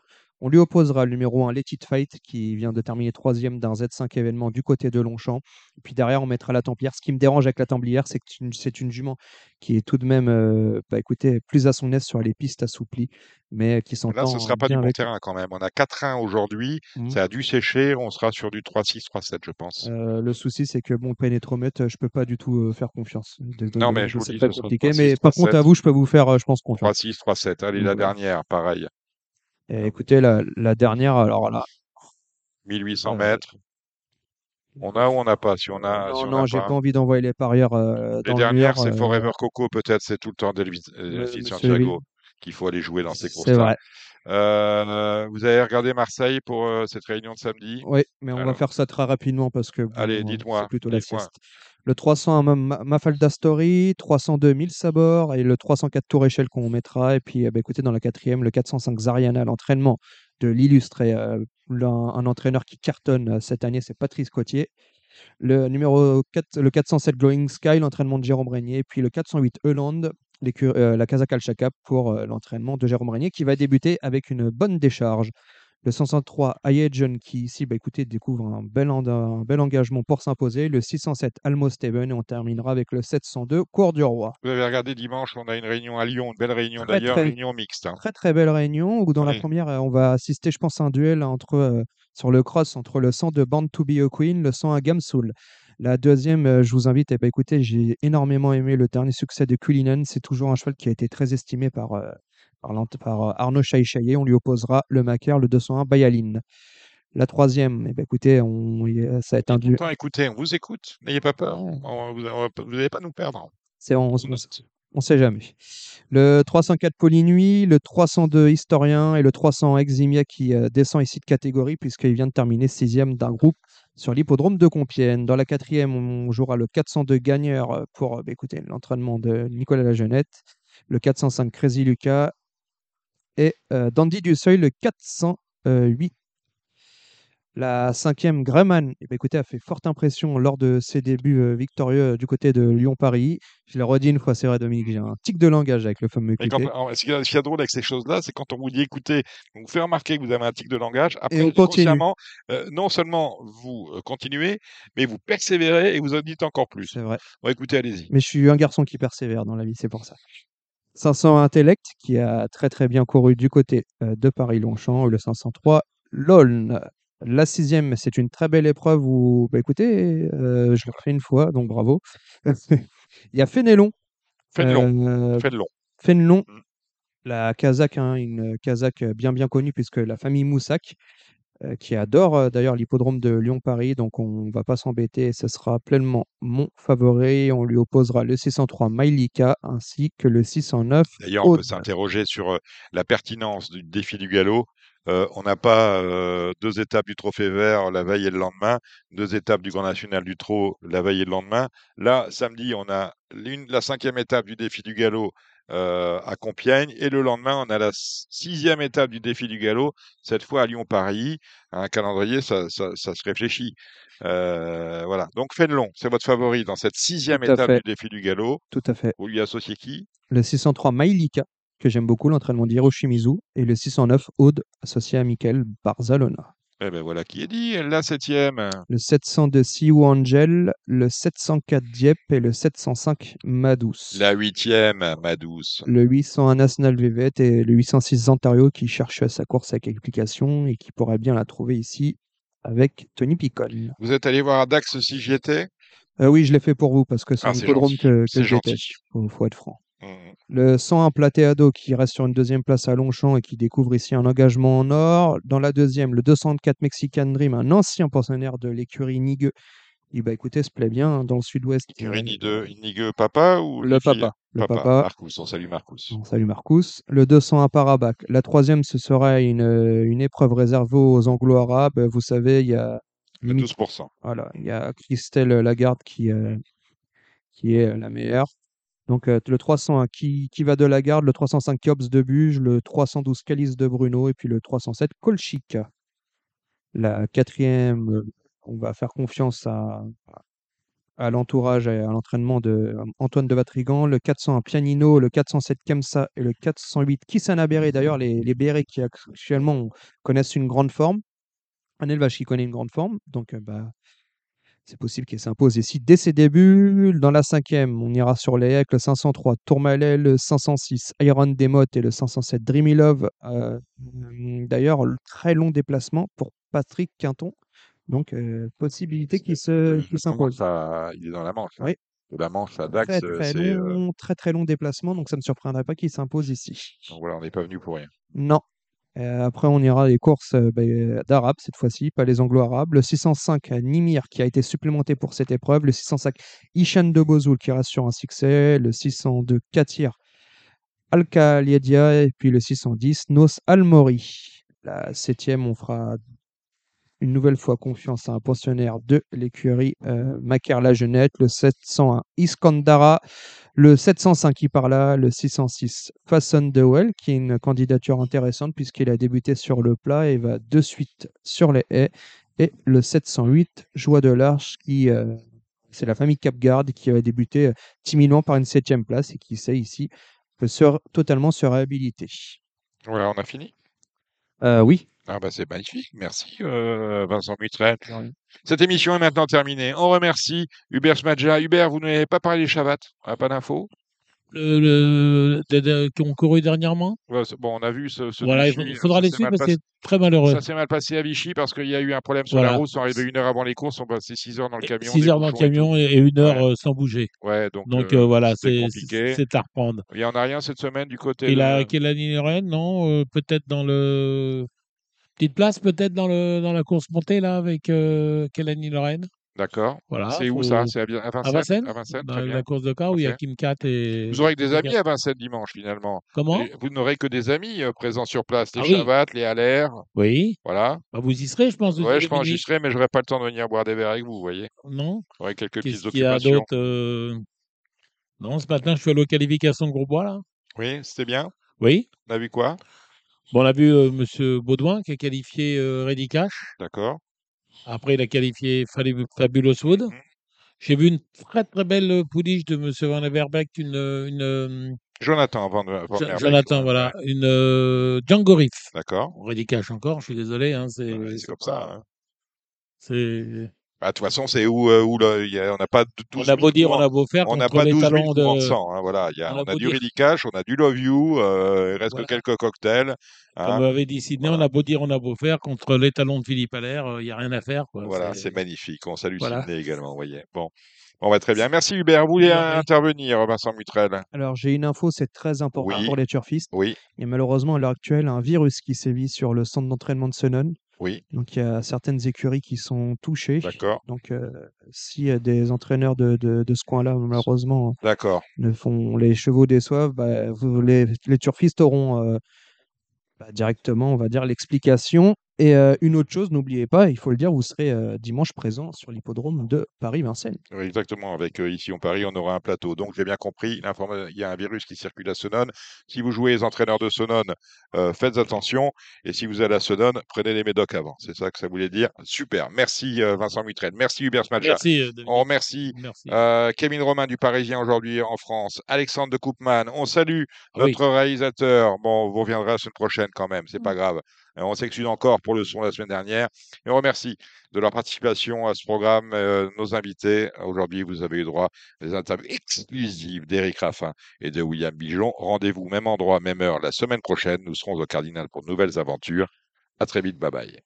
On lui opposera le numéro 1 Let It Fight, qui vient de terminer troisième d'un Z5 événement du côté de Longchamp. Et puis derrière, on mettra la Templière. Ce qui me dérange avec la Templière, c'est que c'est une, jument qui est tout de même, euh, bah écoutez, plus à son aise sur les pistes assouplies, mais qui s'entend Là, ce ne sera pas du bon avec terrain quand même. On a 4-1 aujourd'hui. Mhm. Ça a dû sécher. On sera sur du 3-6, 3-7, je pense. Euh, le souci, c'est que bon, Pénétromètre, je peux pas du tout euh, faire confiance. Désolé, Non, mais je vous dis, compliqué. 3-6, Mais par contre, à 3-7. vous, je peux vous faire, euh, je pense, confiance. 3-6, 3-7. Allez, la dernière, pareil. Et écoutez, la, la dernière, alors là, 1800 Euh, mètres. On a ou on n'a pas Si on a, non, si non, j'ai pas. pas envie d'envoyer les parieurs euh, Les dans dernières, c'est euh, Forever Coco, peut-être. C'est tout le temps d'Elvis monsieur Santiago qu'il faut aller jouer dans ces C'est courses-là. vrai. Euh, vous avez regardé Marseille pour euh, cette réunion de samedi? Oui, mais on va faire ça très rapidement parce que Allez, dites-moi, c'est plutôt la sieste. Le 300 Ma- Ma- Mafalda Story, 302 1000 Sabor et le 304 Tour Échelle qu'on mettra. Et puis, eh ben, écoutez, dans la quatrième, le 405 Zariana, l'entraînement de l'illustre et euh, un entraîneur qui cartonne euh, cette année, c'est Patrice Cotier. Le numéro 4, le 407 Glowing Sky, l'entraînement de Jérôme Régnier. Et puis le 408 Euland, euh, la Kazakh Al-Shaka pour l'entraînement de Jérôme Régnier qui va débuter avec une bonne décharge. Le 103 Ayejon qui ici, bah, écoutez, découvre un bel, en- un bel engagement pour s'imposer. Le 607 Almo Steven et on terminera avec le 702 Cours du Roi. Vous avez regardé dimanche, on a une réunion à Lyon, une belle réunion d'ailleurs, réunion mixte. hein. Très très belle réunion où dans la première, euh, on va assister, je pense, à un duel entre, euh, sur le cross entre le 100 de Band to be a Queen, le 100 à Gamsoul. La deuxième, euh, je vous invite, eh ben, écoutez, j'ai énormément aimé le dernier succès de Cullinan. C'est toujours un cheval qui a été très estimé par, euh, par, par, euh, Arnaud Chaïchaillé. On lui opposera le Macaire, le 201 Bayaline. La troisième, eh ben, écoutez, on, ça va être un duel. Pourtant, écoutez, on vous écoute, n'ayez pas peur. Ouais. On- vous n'allez pas nous perdre. C'est on, on, on sait jamais. Le 304 Polynuit, le 302 Historien et le 300 Eximia qui euh, descend ici de catégorie puisqu'il vient de terminer sixième d'un groupe sur l'hippodrome de Compiègne. Dans la quatrième, on jouera le 402 Gagneur euh, pour euh, bah, écoutez, l'entraînement de Nicolas Lajeunette, le 405 Crazy Lucas et euh, Dandy du Seuil, le 408. La cinquième, Greyman, eh ben, écoutez, a fait forte impression lors de ses débuts euh, victorieux euh, du côté de Lyon-Paris. Je l'ai redit une fois, c'est vrai, Dominique, j'ai un tic de langage avec le fameux Et quand- en- ce qui est ce qui est drôle avec ces choses-là, c'est quand on vous dit écoutez, on vous fait remarquer que vous avez un tic de langage, après, on continue. euh, non seulement vous continuez, mais vous persévérez et vous en dites encore plus. C'est vrai. Bon, écoutez, allez-y. Mais je suis un garçon qui persévère dans la vie, c'est pour ça. 500 Intellect, qui a très très bien couru du côté euh, de Paris-Longchamp, le 503 Loln. La sixième, c'est une très belle épreuve où, bah, écoutez, euh, je l'ai refait une fois, donc bravo. Il y a Fénélon. Fénelon. euh, Fénelon. Fénelon, Mm. la Kazakh, hein, une Kazakh bien bien connue puisque la famille Moussak, qui adore euh, d'ailleurs l'hippodrome de Lyon-Paris, donc on va pas s'embêter, ce sera pleinement mon favori. On lui opposera le 603 Mailika ainsi que le 609 D'ailleurs, on peut s'interroger sur euh, la pertinence du défi du galop. Euh, on n'a pas euh, deux étapes du Trophée Vert la veille et le lendemain, deux étapes du Grand National du Trot la veille et le lendemain. Là, samedi, on a la cinquième étape du défi du galop euh, à Compiègne et le lendemain, on a la sixième étape du défi du galop, cette fois à Lyon-Paris. Un calendrier, ça, ça, ça se réfléchit. Euh, voilà. Donc, Fénelon, c'est votre favori dans cette sixième étape fait. du défi du galop. Tout à fait. Vous lui associez qui? Le 603 Mailika, que j'aime beaucoup, l'entraînement d'Hiroshimizu, et le 609 Aude, associé à Michael Barzalona. Eh ben voilà qui est dit. La septième. Le 702 Siou Angel, le 704 Dieppe et le 705 Madous. La huitième, ma douce. le 801 National Vivette et le 806 Ontario qui cherche sa course avec explication et qui pourrait bien la trouver ici avec Tony Picon. Vous êtes allé voir à Dax si j'y étais? Euh, oui, je l'ai fait pour vous parce que c'est Ah, un hippodrome que, que déteste. Faut, faut être franc. Mmh. Le 101 Plateado qui reste sur une deuxième place à Longchamp et qui découvre ici un engagement en or. Dans la deuxième, le 204 Mexican Dream, un ancien pensionnaire de l'écurie Nigueux. Il bah écoutez, se plaît bien hein, dans le sud-ouest. Écurie euh, Nigueux, Nigueux papa ou le papa. Le Papa. papa. Marcus, on salue Marcus. Bon, Salut Marcus. Le 201 Parabac. La troisième, ce sera une, une épreuve réservée aux anglo-arabes. Vous savez, il y a Le limite- 12%. voilà, il y a Christelle Lagarde qui, euh, qui est la meilleure. Donc euh, le 301 qui, va de Lagarde, le 305 Kiops de Buge, le 312 Calice de Bruno et puis le 307 Colchica. La quatrième, euh, on va faire confiance à, l'entourage et à l'entraînement de euh, Antoine de Vatrigan, le 401 Pianino, le 407 Kemsa et le 408 Kisana Béré. D'ailleurs, les, les Bérés qui actuellement connaissent une grande forme. Un élevage qui connaît une grande forme. Donc, bah, c'est possible qu'il s'impose ici dès ses débuts. Dans la cinquième, on ira sur les haies, le 503 Tourmalet, le 506 Iron Demot et le 507 Dreamy Love. Euh, D'ailleurs, le très long déplacement pour Patrick Quinton. Donc, euh, possibilité qu'il se, qu'il Il s'impose. à- Il est dans la Manche. hein. Oui. De la Manche à Dax, Très euh, très, euh, très très long déplacement, donc ça ne me surprendrait pas qu'il s'impose ici. Donc voilà, on n'est pas venu pour rien. Non. Euh, après, on ira les courses euh, ben, d'Arabes cette fois-ci, pas les anglo-arabes. Le 605 à Nimir qui a été supplémenté pour cette épreuve. Le 605 Ishan de Bozoul qui reste sur un succès. Le 602 Katir Alka Liedia et puis le 610 Nos Almori. La septième, on fera une nouvelle fois confiance à un pensionnaire de l'écurie euh, Macaire la Jeunette, le 701 Iskandara, le 705 qui par là, le 606 Façon de Well, qui est une candidature intéressante puisqu'il a débuté sur le plat et va de suite sur les haies, et le 708 Joie de l'Arche qui euh, c'est la famille Capgarde qui a débuté euh, timidement par une septième place et qui sait ici peut se, totalement se réhabiliter. Voilà, on a fini? Euh, oui, Ah bah c'est magnifique. Merci euh, Vincent Mutrel. Cette émission est maintenant terminée. On remercie Hubert Smadja. Hubert, vous n'avez pas parlé des Shabbat. On n'a pas d'infos? Le, le- de- de- qui ont couru dernièrement? Ouais, Bon, on a vu ce. ce Voilà, il Vichy, faut- il ça faudra les suivre parce que c'est très malheureux. Ça s'est mal passé à Vichy parce qu'il y a eu un problème sur la route. Ils sont arrivés une heure avant les courses. On passait 6 heures dans le camion. 6 des heures dans le camion et, et une heure Ouais. euh, sans bouger. Ouais, donc, Donc euh, euh, voilà, c'est compliqué. c'est à reprendre. Il n'y en a rien cette semaine du côté Et de... la Kélanie Lorraine, non euh, Peut-être dans le. Petite place, peut-être dans, le, dans la course montée, là, avec euh, Lorraine D'accord. Voilà, c'est où ça? C'est à, à Vincennes? À Vincennes, dans bien. la course de car où il y a. Kim Kat et. Vous aurez que des amis à Vincennes dimanche, finalement. Comment? Et Vous n'aurez que des amis euh, présents sur place. Les Ah oui. Les Allaire, Oui. voilà. Bah, vous y serez, je pense. Ouais, je Dominique. m'enregistrerai, mais je n'aurai pas le temps de venir boire des verres avec vous, vous voyez. Non J'aurai quelques Qu'est-ce petites qu'il y a occupations. d'autre euh, Non, ce matin, je suis allé aux qualifications de Grosbois, là. Oui, c'était bien. Oui. On a vu quoi? Bon, on a vu euh, Monsieur Baudouin qui a qualifié euh, Reddy Cash. D'accord. Après, il a qualifié Fabulous Wood. Mhm. J'ai vu une très très belle euh, pouliche de Monsieur Van Everbeck, une, une euh, Jonathan Van, Van Jo- Merbeek. Jonathan, voilà, une euh, Django Riff. D'accord. Reddy Cash encore, je suis désolé, hein, c'est Ouais, comme ça. hein. c'est- Bah, De toute façon, c'est où, euh, où le- il y a- on n'a pas de- On 12 a beau 000 dire, on a beau faire on n'a contre pas les 12 000 talons courants de de. sang. hein, voilà. Il y a- on on a du Ready Cash, on a du Love You, euh, il reste Voilà. que quelques cocktails. hein. Comme avait dit Sidney, Voilà. on a beau dire, on a beau faire contre les talons de Philippe Allaire, il n'y a rien à faire. Quoi. Voilà, c'est magnifique. On salue Voilà. Sydney également, vous voyez. Bon. Bon, bah, très bien. Merci Hubert. Vous voulez euh, oui. intervenir, Vincent Mutrel? Alors, j'ai une info, c'est très important Oui. pour les turfistes. Oui, a malheureusement à l'heure actuelle un virus qui sévit sur le centre d'entraînement de Senon. Oui, Donc, il y a certaines écuries qui sont touchées. d'accord, Donc, euh, si euh, des entraîneurs de, de, de ce coin-là, malheureusement, d'accord. ne font les chevaux déçoivent, bah, vous, les, les turfistes auront euh, bah, directement, on va dire, l'explication. Et euh, une autre chose, n'oubliez pas, il faut le dire, vous serez euh, dimanche présent sur l'hippodrome de Paris-Vincennes. Oui, exactement. Avec euh, ici en Paris, on aura un plateau. Donc, j'ai bien compris. Il y a un virus qui circule à Sonone. Si vous jouez les entraîneurs de Sonone, euh, faites attention. Et si vous allez à Sonone, prenez les médocs avant. C'est ça que ça voulait dire. Super. Merci euh, Vincent Mutrel. Merci Hubert Smadja. Merci. euh. On remercie Merci. euh, Kevin Romain du Parisien aujourd'hui en France, Alexandre de Koopman. On salue oui. notre réalisateur. Bon, vous reviendrez la semaine prochaine quand même, c'est pas grave. Euh, on s'excuse encore pour le son la semaine dernière. Et on remercie de leur participation à ce programme euh, nos invités. Aujourd'hui, vous avez eu droit à des interviews exclusives d'Éric Raffin et de William Bijon. Rendez-vous même endroit, même heure la semaine prochaine. Nous serons au Cardinal pour de nouvelles aventures. À très vite, bye bye.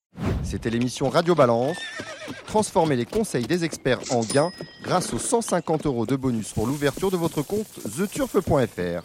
C'était l'émission Radio Balance. Transformez les conseils des experts en gains grâce aux 150 euros de bonus pour l'ouverture de votre compte theturf.fr.